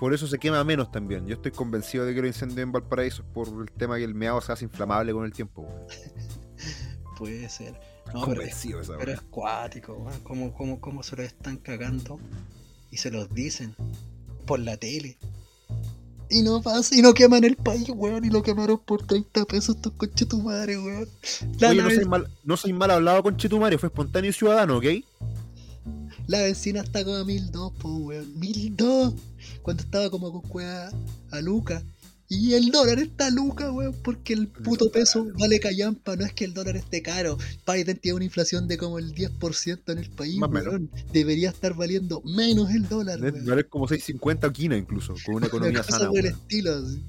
Por eso se quema menos también. Yo estoy convencido de que los incendios en Valparaíso es por el tema que el meado se hace inflamable con el tiempo. Puede ser. No, pero, de esa pero es cuático, weón. ¿Cómo, cómo, cómo se lo están cagando? Y se los dicen por la tele. Y no pasa, y no queman el país, weón. Y lo quemaron por 30 pesos estos coches tu madre, weón. La, Oye, la no soy, mal, no soy mal hablado con Chetumario, fue espontáneo ciudadano, ¿ok? la benzina está como a 1002, po, weón. 1002. Cuando estaba como con cueva a Luca. Y el dólar está a Luca, weón, porque el puto peso vale callampa, no es que el dólar esté caro. Biden tiene una inflación de como el 10% en el país, Más o menos. weón. Debería estar valiendo menos el dólar, Es- weón. Vale como 6.50 o quina incluso, con una economía cosa sana. por el weón. estilo. así.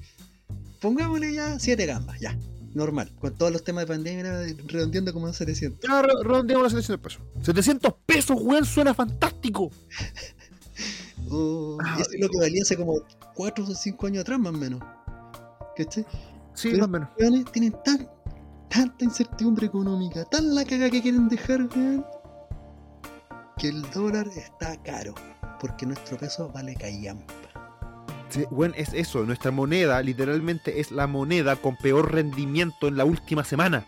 Pongámosle ya 7 gambas, ya. Normal. Con todos los temas de pandemia, redondeando como a 700. Ya re- redondeamos las 700 pesos. 700 pesos, weón, suena fantástico. Oh, Ah, eso es lo que valía hace como 4 o 5 años atrás, más o menos. ¿Cachai? Sí, Pero- más o menos. weones tienen tan, tanta incertidumbre económica, tan la caga que quieren dejar, weón, que el dólar está caro, porque nuestro peso vale callampa. Sí, weón, es eso. Nuestra moneda, literalmente, es la moneda con peor rendimiento en la última semana.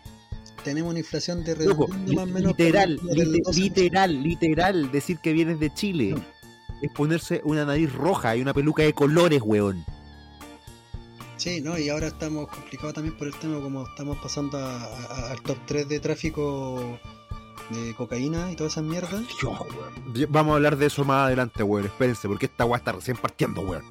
Tenemos una inflación de Loco, más o menos literal, por el lite- 12%. literal, literal, decir que vienes de Chile es ponerse una nariz roja y una peluca de colores, weón. Sí, no, y ahora estamos complicados también por el tema como estamos pasando a- a- al top 3 de tráfico de cocaína y todas esas mierdas. Dios, weón. Vamos a hablar de eso más adelante, weón. Espérense, porque esta weá está recién partiendo, weón.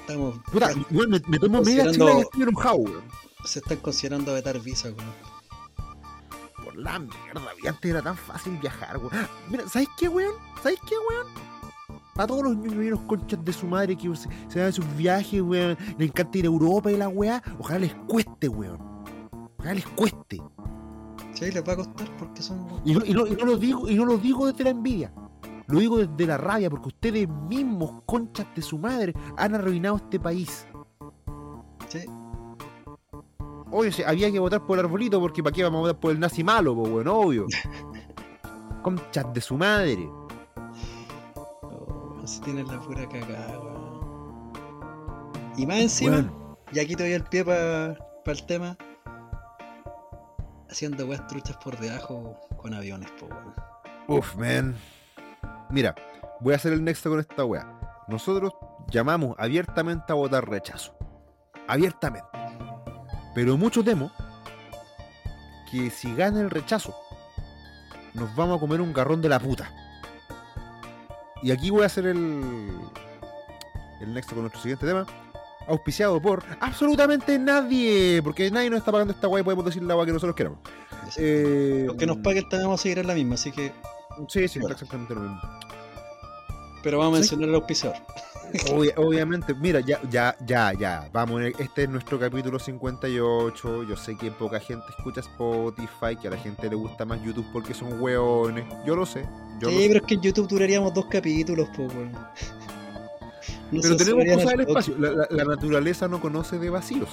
Estamos, Puta, weón, me, me tomo media chela y estoy enojado, weón. se están considerando vetar visa. Como. Por la mierda, weón. Antes era tan fácil viajar, weón. Mira, ¿sabes qué, weón? ¿Sabes qué, weón? A todos los ñoños conchas de su madre que se, se dan sus viajes, weón. Les encanta ir a Europa y la weá. Ojalá les cueste, weón. Ojalá les cueste. Sí, les va a costar porque son. Y no, y no- y no lo digo, y no lo digo desde la envidia. Lo digo desde la rabia, porque ustedes mismos, conchas de su madre, han arruinado este país. Sí, Oye, sí, había que votar por el arbolito, porque ¿para qué vamos a votar por el nazi malo, po, weón? Obvio. conchas de su madre. Si tienen la pura cagada, weón. Y más encima, Weón, y aquí te doy el pie para el tema. Haciendo weas truchas por debajo con aviones, po, weón. Uf, man. Mira, voy a hacer el nexo con esta weá. Nosotros llamamos abiertamente a votar rechazo. Abiertamente. Pero mucho temo que si gana el rechazo, nos vamos a comer un garrón de la puta. Y aquí voy a hacer el, el nexo con nuestro siguiente tema. Auspiciado por absolutamente nadie. Porque nadie nos está pagando esta weá y podemos decir la weá que nosotros queramos. Eh, Los que nos paguen vamos a seguir en la misma, así que. Sí, sí, Bueno. exactamente lo mismo. Pero vamos a Sí. mencionar al auspiciador. Obvia- obviamente, mira, ya, ya, ya, ya. Vamos, este es nuestro capítulo 58. Yo sé que poca gente escucha Spotify, que a la gente le gusta más YouTube porque son hueones. Yo lo sé. Yo lo sí, sé. pero es que en YouTube duraríamos dos capítulos. No Pero tenemos que usar el espacio. La, la- la naturaleza no conoce de vacíos.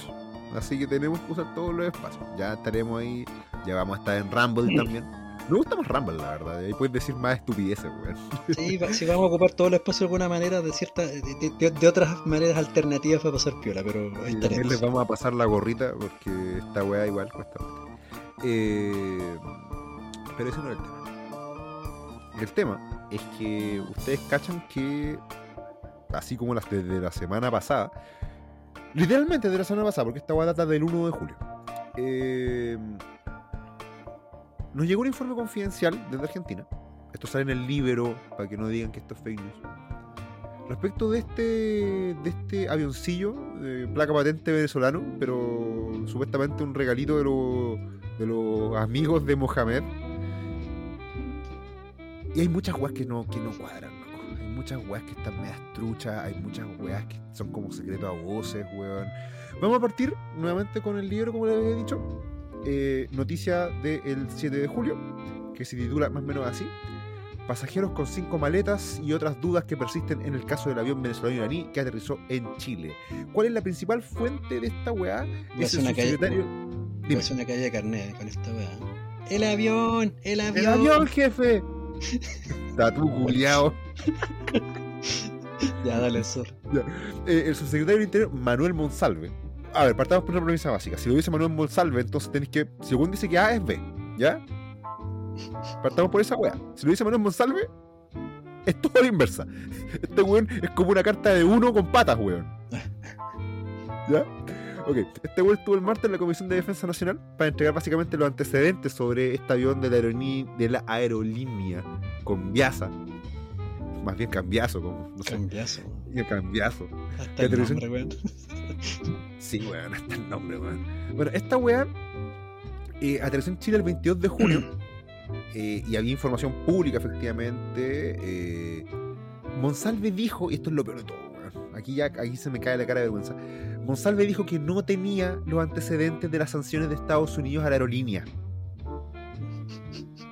Así que tenemos que usar todos los espacios. Ya estaremos ahí. Ya vamos a estar en Rumble también. Me gusta más Rumble, la verdad. Ahí puedes decir más estupideces, weón. Sí, sí, vamos a ocupar todo el espacio de alguna manera, de cierta, de, de- de otras maneras alternativas para pasar piola, pero ahí Y también les vamos a pasar la gorrita porque esta weá igual cuesta. Eh, pero ese no es el tema. El tema es que ustedes cachan que, así como las desde la semana pasada, Literalmente de la semana pasada, porque esta weá data del 1 de julio. Eh, nos llegó un informe confidencial desde Argentina. Esto sale en el Libero, para que no digan que esto es fake news. Respecto de este, de este avioncillo, placa patente venezolano, pero supuestamente un regalito de, los de los amigos de Mohamed. Y hay muchas weas que no, que no cuadran, loco. Hay muchas weas que están medias truchas, hay muchas weas que son como secretos a voces, weón. Vamos a partir nuevamente con el libro, como les había dicho. Eh, noticia del 7 de julio, que se titula más o menos así. Pasajeros con cinco maletas y otras dudas que persisten en el caso del avión venezolano iraní que aterrizó en Chile. ¿Cuál es la principal fuente de esta weá? Es el una calle, subsecretario. una calle de carnet con esta weá. El avión, el avión. ¡El avión, jefe! Tatu culiao. Ya, dale, sur. Eh, el subsecretario del Interior, Manuel Monsalve. A ver, partamos por una premisa básica. Si lo dice Manuel Monsalve, entonces tenéis que. Según dice que A es B, ¿ya? Partamos por esa weá. Si lo dice Manuel Monsalve, es todo a la inversa. Este weón es como una carta de uno con patas, weón. ¿Ya? Ok, este weón estuvo el martes en la Comisión de Defensa Nacional para entregar básicamente los antecedentes sobre este avión de la, de la aerolínea con Viasa. Más bien cambiazo, como, no sé, Cambiazo. cambiazo. Hasta el nombre, weón. Sí, weón, hasta el nombre, weón. Bueno, esta weá eh, aterrizó en Chile el 22 de junio eh, y había información pública, efectivamente. eh, Monsalve dijo, y esto es lo peor de todo, weón. Aquí ya aquí se me cae la cara de vergüenza. Monsalve dijo que no tenía los antecedentes de las sanciones de Estados Unidos a la aerolínea.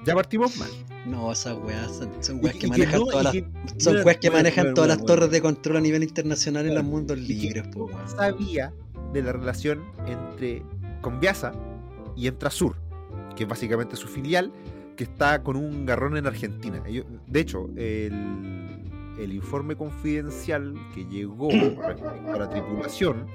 Ya partimos mal. No, esas weas son, son Y- weas que y manejan no- todas las. Son weas que manejan todas las torres de control a nivel internacional en los mundos libres, po, sabía de la relación entre Conviasa y Entrasur, que es básicamente su filial, que está con un garrón en Argentina. De hecho, el, el informe confidencial que llegó respecto a la tripulación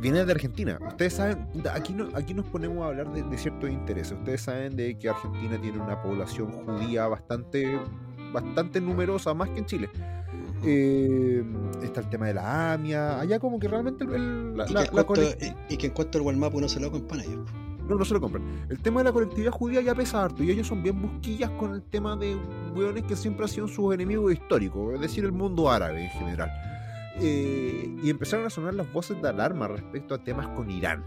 viene de Argentina. Ustedes saben, aquí, no, aquí nos ponemos a hablar de, de ciertos intereses. Ustedes saben de que Argentina tiene una población judía bastante, bastante numerosa, más que en Chile. Eh, está el tema de la AMIA. Allá como que realmente el- el- la, Y, que la cuanto, colec- y- y que en cuanto al uno se lo compra ellos. no, no se lo compran. El tema de la colectividad judía ya pesa harto y ellos son bien busquillas con el tema de hueones que siempre han sido sus enemigos históricos, es decir, el mundo árabe en general. Eh, y empezaron a sonar las voces de alarma respecto a temas con Irán.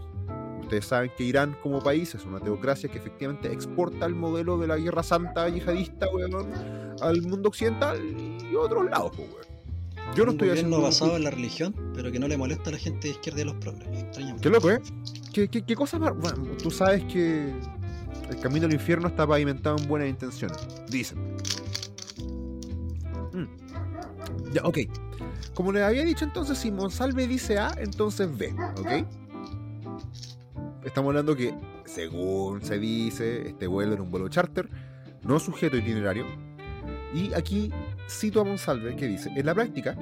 Ustedes saben que Irán como país es una teocracia que efectivamente exporta el modelo de la guerra santa yihadista, weón, al mundo occidental y otros lados, pues, weón. Yo no un estoy gobierno haciendo... basado en la religión, pero que no le molesta a la gente de izquierda y a los progres. Extrañamente. Qué loco, ¿eh? ¿Qué, qué, qué cosa más? Bueno, tú sabes que el camino al infierno está pavimentado en buenas intenciones. Dicen. Mm. Ya, ok. Como les había dicho entonces, si Monsalve dice A, entonces B, ¿ok? Estamos hablando que, según se dice, este vuelo era un vuelo charter, no sujeto itinerario. Y aquí cito a Monsalve que dice, en la práctica,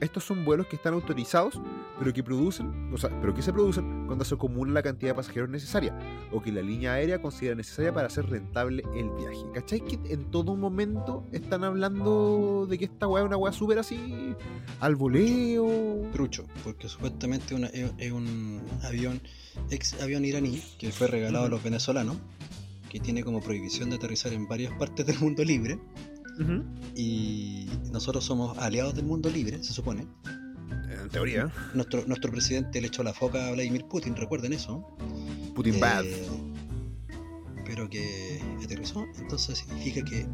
estos son vuelos que están autorizados, pero que producen, o sea, pero que se producen cuando se acumula la cantidad de pasajeros necesaria, o que la línea aérea considera necesaria para hacer rentable el viaje. ¿Cachai? Que en todo momento están hablando de que esta weá es una weá súper así, al voleo. Trucho, porque supuestamente una- es, es un avión, ex avión iraní, que fue regalado a los venezolanos, que tiene como prohibición de aterrizar en varias partes del mundo libre, Y nosotros somos aliados del mundo libre, se supone. En teoría, Nuestro, nuestro presidente le echó la foca a Vladimir Putin, recuerden eso. Putin bad. Eh, pero que aterrizó, entonces significa que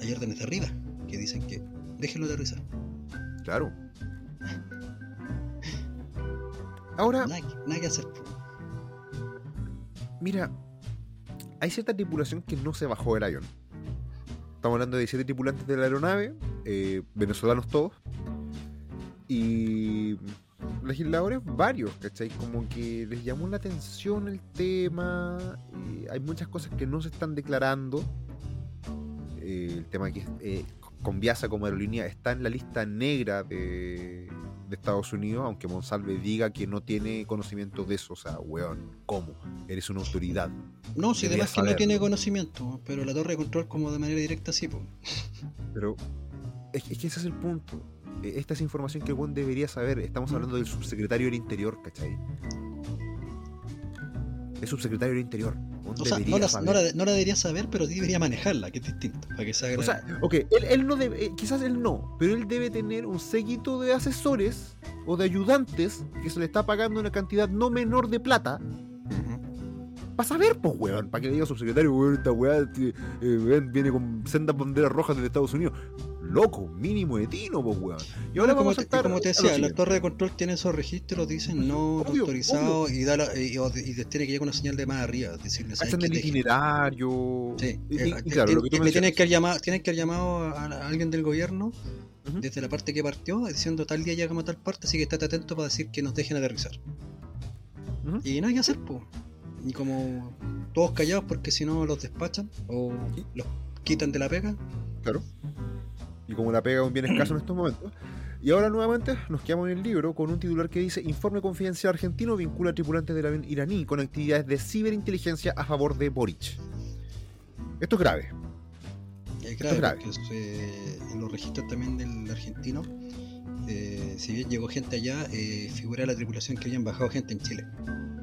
hay órdenes de arriba que dicen que déjenlo aterrizar. Claro. Ahora, Nada, nada que hacer. Mira, hay cierta tripulación que no se bajó del avión. Estamos hablando de 17 tripulantes de la aeronave, eh, venezolanos todos, y legisladores varios, ¿cachai? Como que les llamó la atención el tema, eh, hay muchas cosas que no se están declarando. Eh, el tema que eh, Conviasa como aerolínea está en la lista negra de, de Estados Unidos, aunque Monsalve diga que no tiene conocimiento de eso. O sea, weón, ¿cómo? Eres una autoridad. No, si además que no tiene conocimiento, pero la torre de control como de manera directa sí, po. Pero es, es que ese es el punto. eh, esta es información que el weón debería saber. Estamos Mm. hablando del subsecretario del Interior, ¿cachai? El subsecretario del Interior. O sea, no la, saber. no, la, no la debería saber, pero sí debería manejarla, que es distinto. Para que se haga O sea, ok, él, él no debe, eh, quizás él no, pero él debe tener un séquito de asesores o de ayudantes que se le está pagando una cantidad no menor de plata Ujú. Para saber, pues, weón, para que le diga a su secretario, weón, esta weá eh, weón, viene con sendas banderas rojas desde Estados Unidos. Loco, mínimo de tino, pues, weón. Y ahora como vamos te, a como te decía, la torre de control tiene esos registros, dicen no Obvio, autorizado y, da la- y, y tiene que llegar con una señal de más arriba. Decirle, ¿sabes Hacen qué? el Te- itinerario. Sí, Y, eh, y claro, lo que tú tienen que haber llamado, tienen que haber llamado a, a alguien del gobierno desde la parte que partió diciendo tal día llegamos a tal parte, así que estate atento para decir que nos dejen aterrizar. Ujú. Y nada que hacer, pues. Y como todos callados porque si no los despachan o los quitan de la pega. Claro. Y como la pega es un bien escaso en estos momentos. Y ahora nuevamente nos quedamos en el libro con un titular que dice Informe confidencial argentino vincula a tripulantes del avión iraní con actividades de ciberinteligencia a favor de Boric. Esto es grave. Es grave, grave. porque en los registros también del argentino, eh, si bien llegó gente allá, eh, figura la tripulación que habían bajado gente en Chile.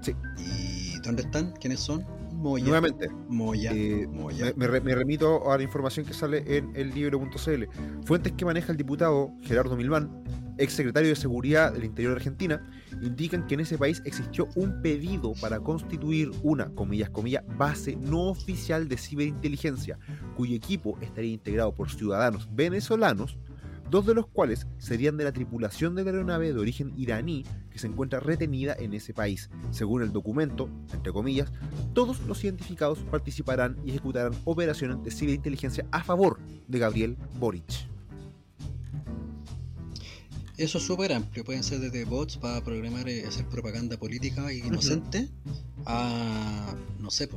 Sí. ¿Y dónde están? ¿Quiénes son? Moya. Nuevamente, Moya. eh, Moya. me, me re- me remito a la información que sale en el libro.cl. Fuentes que maneja el diputado Gerardo Milván, ex secretario de Seguridad del Interior de Argentina, indican que en ese país existió un pedido para constituir una, comillas, comillas, base no oficial de ciberinteligencia, cuyo equipo estaría integrado por ciudadanos venezolanos, dos de los cuales serían de la tripulación de la aeronave de origen iraní que se encuentra retenida en ese país. Según el documento, entre comillas, todos los identificados participarán y ejecutarán operaciones de ciberinteligencia a favor de Gabriel Boric. Eso es súper amplio. Pueden ser desde bots para programar, eh, hacer propaganda política inocente a, no sé,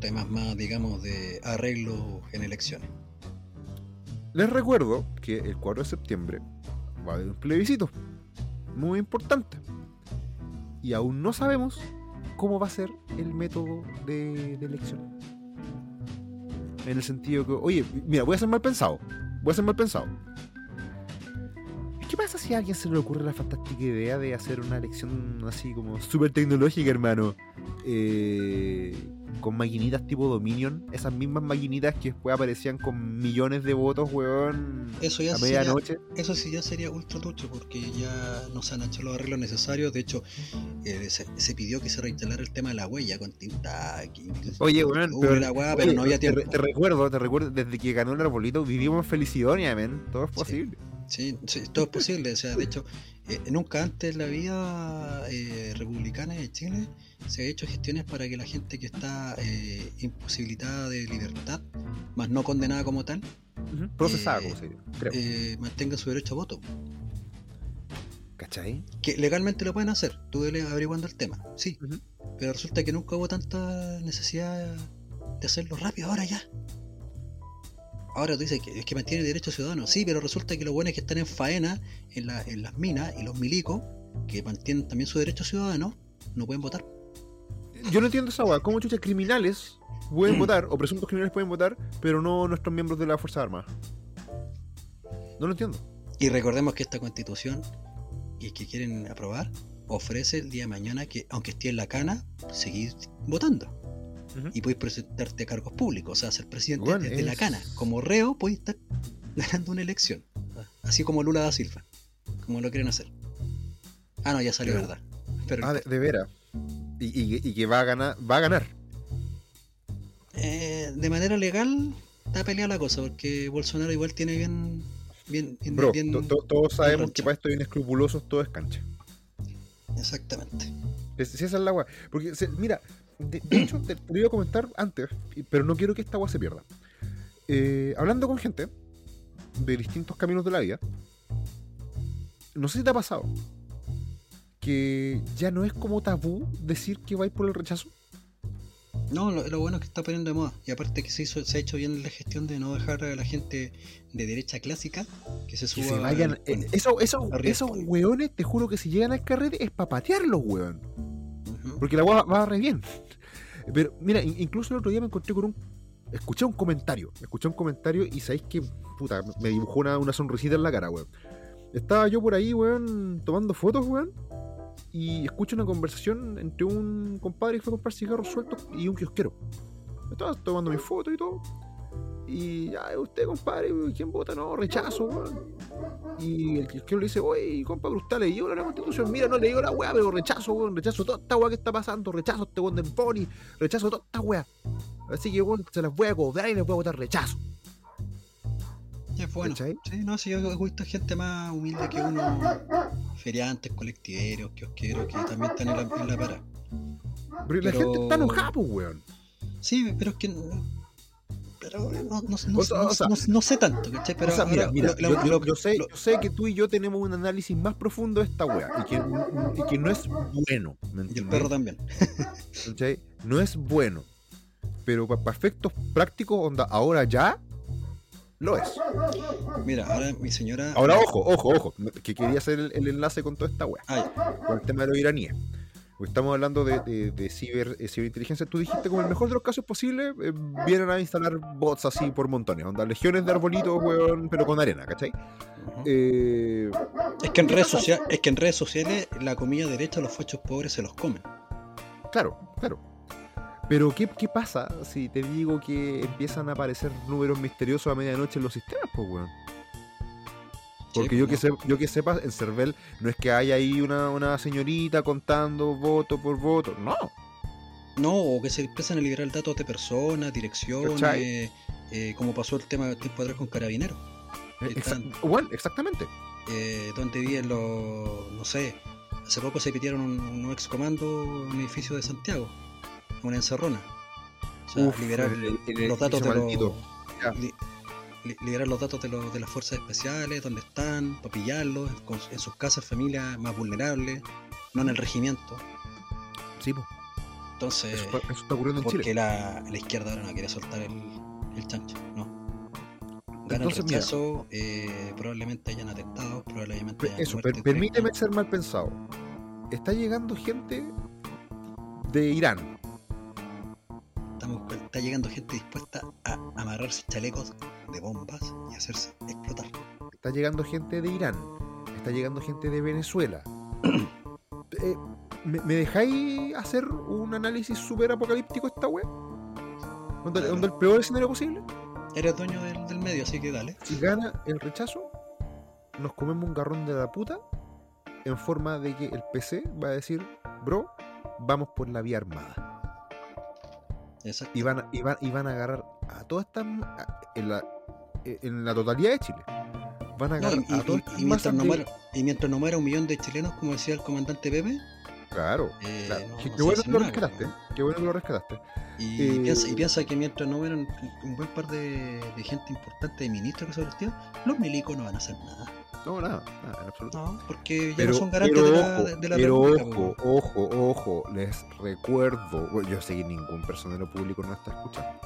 temas más, digamos, de arreglo en elecciones. Les recuerdo que el 4 de septiembre va a haber un plebiscito muy importante. Y aún no sabemos cómo va a ser el método de, elección. En el sentido que, oye, mira, voy a ser mal pensado. Voy a ser mal pensado. ¿Qué pasa si a alguien se le ocurre la fantástica idea de hacer una elección así como súper tecnológica, hermano? Eh, con maquinitas tipo Dominion, esas mismas maquinitas que después aparecían con millones de votos, weón, Eso ya a medianoche. Eso sí ya sería ultra tucho porque ya no se han hecho los arreglos necesarios. De hecho, eh, se, se pidió que se reinstalara el tema de la huella con tinta. aquí. Oye, weón, pero, la weá, pero no había tiempo. te recuerdo, te recuerdo, desde que ganó el arbolito vivimos en felicidad, men. Todo es posible. Sí, sí, todo es posible. O sea, de hecho, eh, nunca antes en la vida eh, republicana de Chile se ha hecho gestiones para que la gente que está eh, imposibilitada de libertad, más no condenada como tal. Procesada, como se dice, creo. eh, mantenga su derecho a voto. ¿Cachai? Que legalmente lo pueden hacer, tú vele averiguando el tema, sí. Pero resulta que nunca hubo tanta necesidad de hacerlo rápido ahora ya. Ahora tú dices que es que mantiene el derecho ciudadano, sí, pero resulta que los buenos que están en faena, en, la- en las minas y los milicos, que mantienen también su derecho ciudadano, no pueden votar. Yo no entiendo esa weá. ¿Cómo chucha criminales pueden votar, o presuntos criminales pueden votar, pero no nuestros miembros de la Fuerza Armada? No lo entiendo. Y recordemos que esta constitución y que quieren aprobar ofrece el día de mañana que, aunque esté en la cana, seguir votando. Y podéis presentarte a cargos públicos, o sea, ser presidente Bueno, desde la es- cana. Como reo, podéis estar ganando una elección. Así como Lula da Silva, como lo quieren hacer. Ah, no, ya salió, Pero- ¿verdad? Pero Ah, de, de veras. Y, y- y que va a ganar, va a ganar. eh, de manera legal está peleada la cosa, porque Bolsonaro igual tiene bien. bien, bien, Bro, bien- to- to- todos sabemos que para estos inescrupulosos todo es cancha. Exactamente. Si esa es la weá. Porque, se- mira, de, de hecho, te, te lo iba a comentar antes, pero no quiero que esta weá se pierda. Eh, hablando con gente de distintos caminos de la vida, no sé si te ha pasado que ya no es como tabú decir que vais por el rechazo. No, lo, lo bueno es que está poniendo de moda. Y aparte que se, hizo, se ha hecho bien la gestión de no dejar a la gente de derecha clásica que se Que suba. se vayan. al- eh, eso- esos weones, te juro que si llegan al carrete es para patearlos, weón. Porque la weá va re bien. Pero mira, in- incluso el otro día me encontré con un. Escuché un comentario. Escuché un comentario y sabéis que. Puta, me dibujó una, una sonrisita en la cara, weón. Estaba yo por ahí, weón, tomando fotos, weón. Y escucho una conversación entre un compadre que fue a comprar cigarros sueltos y un kiosquero. Estaba tomando mis fotos y todo. Y ya, usted, compadre, ¿quién vota? No, rechazo, weón. Y el kiosquero le dice, oye, compa, usted le la constitución. Mira, no le digo la weá, pero rechazo, weón. Rechazo toda esta weá que está pasando. Rechazo este weón del pony. Rechazo toda esta weá. Así que, weón, se las voy a cobrar y les voy a votar rechazo. Es bueno. Sí, no, si yo he visto gente más humilde que uno, feriantes, colectiveros, kiosqueros, que también están en la, en la para. Pero, la gente está enojada, pues, weón. Sí, pero es que. Pero no, no, no, no sé tanto, ¿cachai? Pero o sea, mira, mira, yo, yo, sé, yo sé que tú y yo tenemos un análisis más profundo de esta weá y que, y que no es bueno. ¿me y el perro también. ¿cachai? No es bueno. Pero para efectos prácticos, onda, ahora ya lo es. Mira, ahora mi señora. Ahora, ojo, ojo, ojo. Que quería hacer el, enlace con toda esta weá. Ah, con el tema de los iraníes. Estamos hablando de, de, ciber, eh, ciberinteligencia. Tú dijiste, como el mejor de los casos posibles, eh, vienen a instalar bots así por montones. Onda, legiones de arbolitos, weón, pero con arena, ¿cachai? Eh, es, que en redes sociales, es que en redes sociales la comida derecha los fachos pobres se los comen. Claro, claro. Pero ¿qué, ¿qué, pasa si te digo que empiezan a aparecer números misteriosos a medianoche en los sistemas, pues, weón? Porque yo, que yo que sepa, en Cervel no es que haya ahí una, señorita contando voto por voto, no. No, o que se empiezan a liberar datos de personas, direcciones, eh, como pasó el tema tiempo atrás con Carabineros. Eh, bueno, exactamente. Eh, donde viven los, no sé, hace poco se pitieron un, un ex comando en un edificio de Santiago una encerrona. O sea, liberar los datos de los, liberar los datos de, los, de las fuerzas especiales, donde están, para pillarlos, en, sus casas, familias más vulnerables, no en el regimiento. Sí, pues. Entonces, eso, está ocurriendo en porque La, la izquierda ahora no quiere soltar el, el chancho, no. Gana el rechazo, eh, probablemente hayan atentados, probablemente hayan Eso, permíteme ser mal pensado. Está llegando gente de Irán, está llegando gente dispuesta a amarrarse chalecos de bombas y hacerse explotar. Está llegando gente de Irán, está llegando gente de Venezuela. Eh, ¿me, dejáis hacer un análisis súper apocalíptico esta web? ¿Dónde, el peor escenario posible? Eres dueño del, del, medio, así que dale. Si gana el rechazo, nos comemos un garrón de la puta en forma de que el PC va a decir, bro, vamos por la vía armada. Y van, a, y, van, a agarrar a todas estas. En la, en la totalidad de Chile. Van a agarrar a todas y, mientras no muera, y mientras no muera un millón de chilenos, como decía el comandante Pepe. Claro, eh, qué, bueno que lo rescataste. Qué bueno que lo rescataste. Y, eh, piensa, y piensa que mientras no mueran un buen par de, de gente importante, de ministros que sobre los milicos no van a hacer nada. No, nada, nada, en absoluto. No, porque ya pero, no son garantes de la, de la Pero ojo, ojo, ojo, les recuerdo, bueno, yo sé que ningún personero público no está escuchando,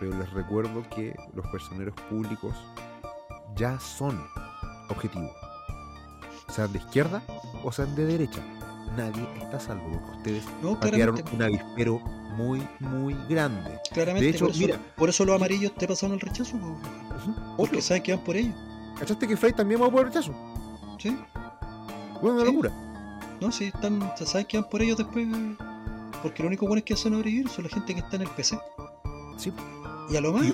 pero les recuerdo que los personeros públicos ya son objetivos. Sean de izquierda o sean de derecha. Nadie está salvo. Ustedes no, un avispero muy, muy grande. Claramente, de hecho, por eso, mira, por eso los amarillos te pasaron el rechazo. Porque saben que van por ellos. ¿Cachaste que Frey también va por rechazo? Sí. Bueno, una locura. No, sí, están, ¿sabes que van por ellos después? Porque lo único bueno es que hacen sobrevivir son la gente que está en el PC. Sí. Y a lo más,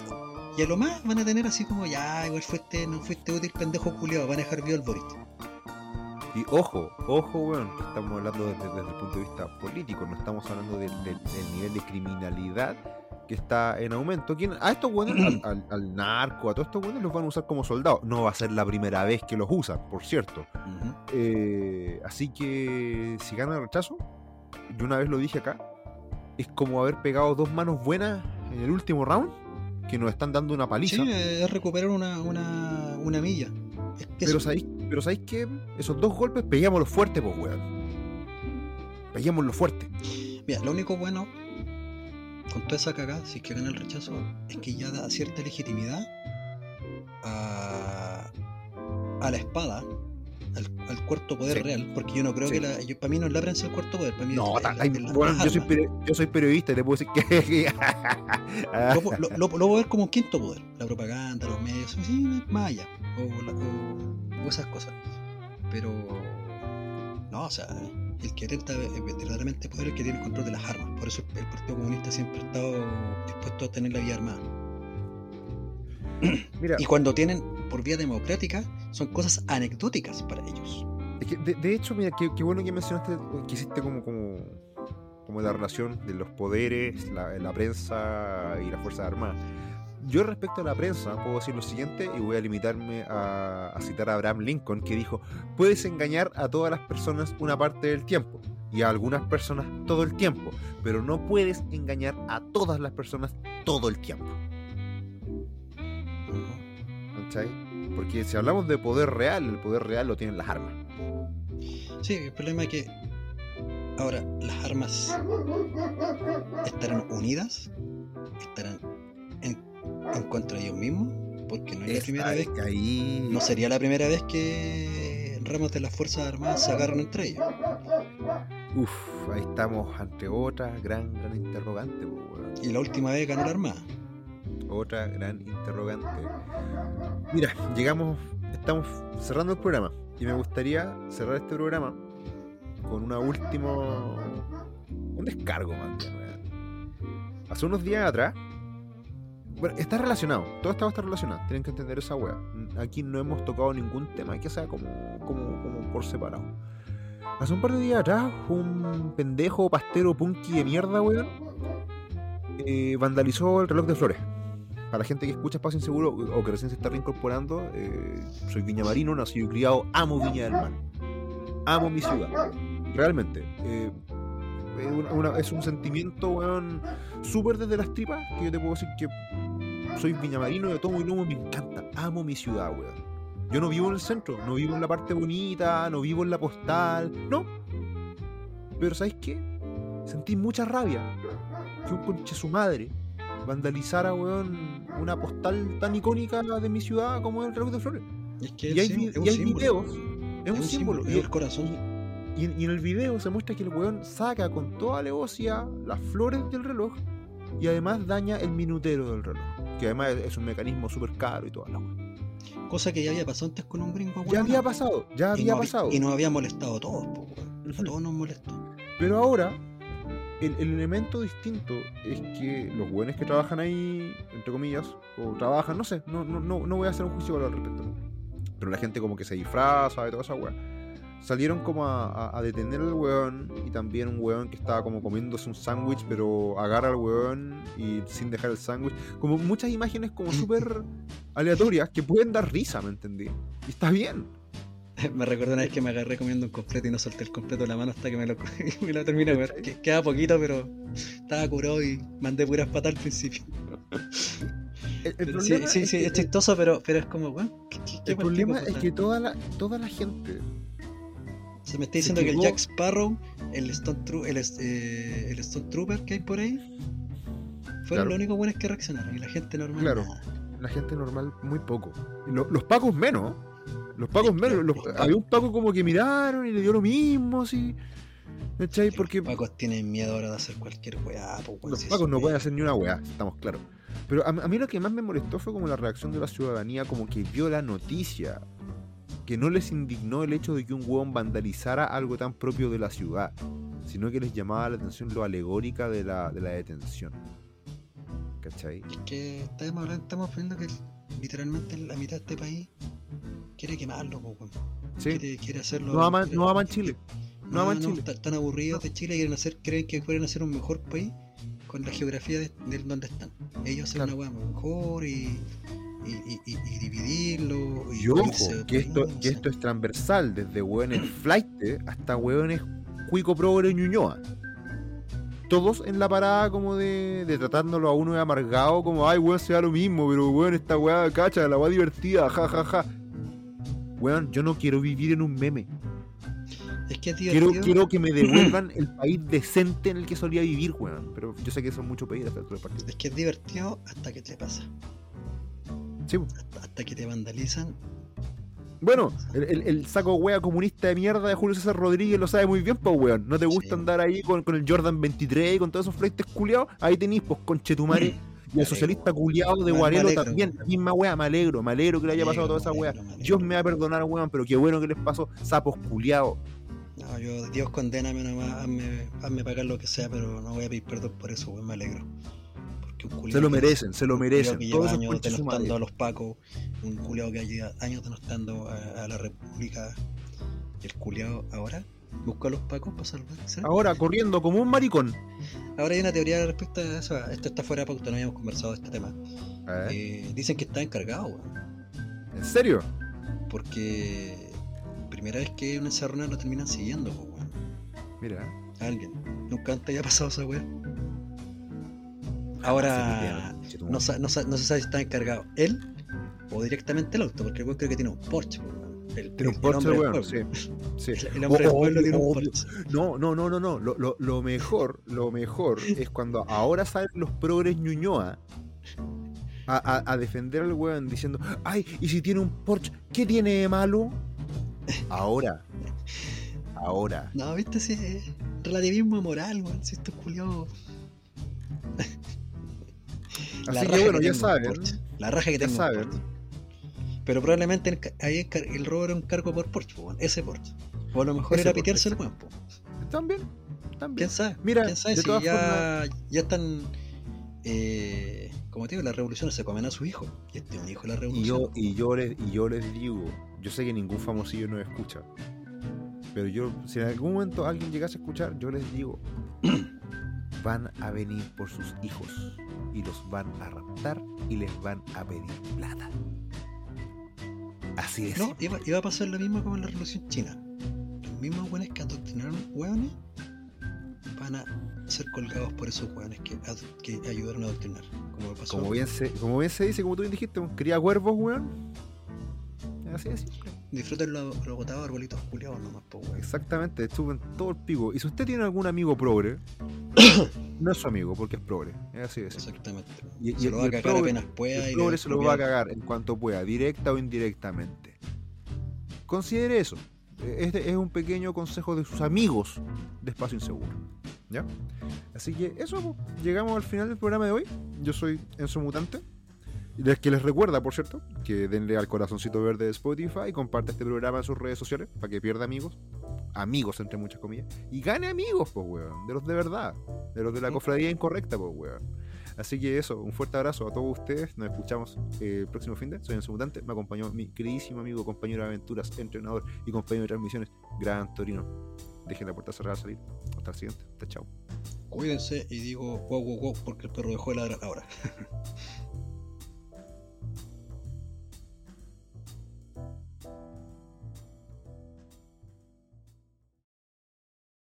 y, a lo más van a tener así como, ya, igual fuiste, no fuiste útil, pendejo culiado, van a dejar vivo el Boris. Y ojo, ojo, weón, estamos hablando desde, el punto de vista político, no estamos hablando del nivel de criminalidad que está en aumento. A estos buenos, al, narco, a todos estos buenos los van a usar como soldados. No va a ser la primera vez que los usan, por cierto. Eh, así que si gana el rechazo, yo una vez lo dije acá, es como haber pegado dos manos buenas en el último round, que nos están dando una paliza. Sí, es recuperar una, una, una milla. Pero, sabéis, pero sabéis que esos dos golpes pegámoslo fuerte, pues, weón. Pegámoslo fuerte. Mira, lo único bueno con toda esa cagada, si es que gana el rechazo, es que ya da cierta legitimidad a, a la espada, al, cuarto poder Sí. real, porque yo no creo Sí. que la. Yo, para mí no es la prensa el cuarto poder, para mí No, es la- ta- la- bueno, yo soy, peri- yo soy periodista y te puedo decir que. Lo, lo, lo- lo puedo ver como un quinto poder, la propaganda, los medios, sí, más allá, o, o- esas cosas. Pero. No, o sea, el que atenta verdaderamente poder es el que tiene el control de las armas. Por eso el Partido Comunista siempre ha estado dispuesto a tener la vía armada. Mira, Y cuando tienen por vía democrática, son cosas anecdóticas para ellos. es que de, de hecho, mira, qué, qué bueno que mencionaste, que hiciste como, como, como la relación de los poderes, la, la prensa y las Fuerzas Armadas. Yo respecto a la prensa puedo decir lo siguiente y voy a limitarme a, citar a Abraham Lincoln que dijo, puedes engañar a todas las personas una parte del tiempo y a algunas personas todo el tiempo, pero no puedes engañar a todas las personas todo el tiempo. ¿Cachai? Porque si hablamos de poder real, el poder real lo tienen las armas. Sí, el problema es que ahora las armas estarán unidas, estarán en, contra de ellos mismos, porque no es la primera vez, ahí- no sería la primera vez que ramas de las fuerzas armadas se agarran entre ellos. Uf, ahí estamos ante otra gran, gran interrogante. Y la última vez ganó la armada. Otra gran interrogante. Mira, llegamos, estamos cerrando el programa y me gustaría cerrar este programa con una última, un descargo, man. Hace unos días atrás, bueno, está relacionado, todo esto está relacionado, tienen que entender esa wea. Aquí no hemos tocado ningún tema que sea como, como, por separado. Hace un par de días atrás, un pendejo pastero punky de mierda, weón, eh, vandalizó el reloj de flores. Para la gente que escucha Espacio Inseguro o que recién se está reincorporando, eh, soy viñamarino, nacido y criado, amo Viña del Mar. Amo mi ciudad. Realmente. eh, es un sentimiento, weón, súper desde las tripas, que yo te puedo decir que soy viñamarino de tomo y lomo, me encanta. Amo mi ciudad, weón. Yo no vivo en el centro, no vivo en la parte bonita, no vivo en la postal, no. Pero ¿sabes qué? Sentí mucha rabia que un conche su madre vandalizara, weón, una postal tan icónica de mi ciudad como es el reloj de flores. Es que Y hay, sí, vi- es un y hay símbolo. videos, es, Es un símbolo. Y, el corazón. y en, y en el video se muestra que el weón saca con toda alevosía las flores del reloj y además daña el minutero del reloj. Que además es, un mecanismo súper caro y toda la weón. Cosa que ya había pasado antes con un gringo. Ya había pasado, ya había no, pasado. Y nos había molestado a todos, po. A todos nos molestó. Pero ahora, el, el elemento distinto es que los buenos que trabajan ahí, entre comillas, o trabajan, no sé, no, no, no, no voy a hacer un juicio al respecto. Pero la gente como que se disfraza y toda esa weá. Salieron como a, a- a detener al weón y también un weón que estaba como comiéndose un sándwich, pero agarra al weón y sin dejar el sándwich. Como muchas imágenes como súper aleatorias que pueden dar risa, ¿me entendí? Y está bien. Me recuerdo una vez que me agarré comiendo un completo y no solté el completo de la mano hasta que me lo, me lo terminé. Que- Queda poquito, pero estaba curado y mandé puras patas al principio. El, el Pero sí, sí, es sí, es chistoso, pero, pero es como, weón. ¿qué- qué- qué el problema es que toda la, toda la gente Se me está diciendo que el. Jack Sparrow, el Stone, el, eh, el Stone Trooper que hay por ahí, fueron Claro. los únicos buenos que reaccionaron. Y la gente normal. Claro. nada. la gente normal muy poco. Lo- los pacos menos. Los pacos menos. los- había un paco como que miraron y le dio lo mismo, así. ¿Cachai? Porque Los pacos tienen miedo ahora de hacer cualquier weá. po, weón, los si pacos no pueden hacer ni una weá, estamos claros. Pero a, a mí lo que más me molestó fue como la reacción de la ciudadanía, como que vio la noticia. Que no les indignó el hecho de que un hueón vandalizara algo tan propio de la ciudad, sino que les llamaba la atención lo alegórica de la, de la detención. ¿Cachai? Es que estamos, hablando- estamos poniendo que literalmente la mitad de este país quiere quemarlo, weón. Sí. quiere, quiere hacerlo. No aman, no aman Chile. No, aman Chile. está- Están aburridos de Chile, quieren hacer, creen que pueden hacer un mejor país con la geografía de, de donde están. Ellos hacen Claro. una weá mejor y, y, y- y- y dividirlo. Y ojo, que esto, que esto es transversal, desde hueones flight hasta hueones cuico progre ñuñoa. Todos en la parada como de, de tratándolo a uno de amargado, como, ay, weón, se da lo mismo, pero weón, esta weá, cacha, la weá divertida, ja, ja, ja. Weón, yo no quiero vivir en un meme. Es que es Quiero, quiero que me devuelvan el país decente en el que solía vivir, weón. Pero yo sé que son mucho pedir hasta otro partido. Es que es divertido hasta que te pasa. Sí. Hasta, hasta que te vandalizan Bueno, el, el- el saco wea comunista de mierda de Julio César Rodríguez lo sabe muy bien, pues weón. ¿No te gusta Sí. andar ahí con, con el Jordan 23 y con todos esos freites culiados? Ahí tenéis, pues, conchetumare. Y el socialista culiado de Guarelo también, la misma wea, me alegro, me alegro que le haya pasado toda esa wea. Dios me va a perdonar, weón, pero qué bueno que les pasó, sapos culiados. No, yo, Dios condéname nomás, hazme, hazme pagar lo que sea, pero no voy a pedir perdón por eso, weón, me alegro. Un Se lo merecen, se lo un merecen. culiao que Todos lleva años denostando a los pacos, un culiao que lleva años denostando a, a la república, y el culiao ahora busca a los pacos para salvar. ¿sí? Ahora corriendo como un maricón. Ahora hay una teoría respecto a eso, esto está fuera de pauta, no habíamos conversado de este tema. ¿Eh? Eh, dicen que está encargado, weón, ¿En serio? porque primera vez que una encerrona lo terminan siguiendo, weón, Mira. alguien. Nunca antes había pasado esa weá. Ah, Ahora, no, no no se sabe si está encargado él o directamente el auto, porque el weón creo que tiene un Porsche. El, Tiene un Porsche, del weón, sí. sí. El hombre del Oh, pueblo tiene un. Porsche. No, no, no, no, no. Lo, lo, lo mejor, lo mejor es cuando ahora salen los progres Ñuñoa a, a, a defender al weón diciendo, ay, y si tiene un Porsche, ¿qué tiene de malo? Ahora. Ahora. No, viste, sí, es relativismo moral, weón. Si esto es culiado. Así que bueno, ya saben. La raja que Ya tengo saben. Porsche. Pero probablemente el, ahí el, robo era un cargo por Porsche, ese Porsche. O a lo mejor Ese era pitearse el po. También. También. ¿Quién sabe? Mira, ¿Quién sabe de si todas ya, ya están. Eh, como te digo, las revoluciones se comen a su hijo. Y este es un hijo de la Y revolución. yo, y yo les, y yo les digo, yo sé que ningún famosillo nos escucha. Pero yo, si en algún momento alguien llegase a escuchar, yo les digo, van a venir por sus hijos y los van a raptar y les van a pedir plata. Así es. No, iba, iba a pasar lo mismo como en la revolución china. Los mismos weones que adoctrinaron hueones van a ser colgados por esos hueones que, ayudaron a adoctrinar. Como pasó. Como bien, se, como bien se dice, como tú bien dijiste, cría cuervos, weón. Así es. Disfruten los lo botados arbolitos culiados nomás, po, weón. Exactamente, chupen todo el pico. Y si usted tiene algún amigo progre, no es su amigo porque es progre. Es así de simple. Exactamente. Y- y- se lo y va a cagar progre- apenas pueda. El y progre se lo va a cagar en cuanto pueda, directa o indirectamente. Considere eso. Este es un pequeño consejo de sus amigos de Espacio Inseguro. ¿Ya? Así que eso, po. llegamos al final del programa de hoy. Yo soy Enzo Mutante. Y les que les recuerda, por cierto, que denle al corazoncito verde de Spotify y comparte este programa en sus redes sociales para que pierda amigos. Amigos, entre muchas comillas. Y gane amigos, pues, weón. De los de verdad. De los de la cofradía incorrecta, pues, weón. Así que eso, un fuerte abrazo a todos ustedes. Nos escuchamos eh, el próximo fin de. Soy Enzo Mutante. Me acompañó mi queridísimo amigo, compañero de aventuras, entrenador y compañero de transmisiones, Gran Torino. Dejen la puerta cerrada al salir. Hasta el siguiente. Hasta chao. Cuídense y digo wow, wow, wow, porque el perro dejó de ladrar ahora.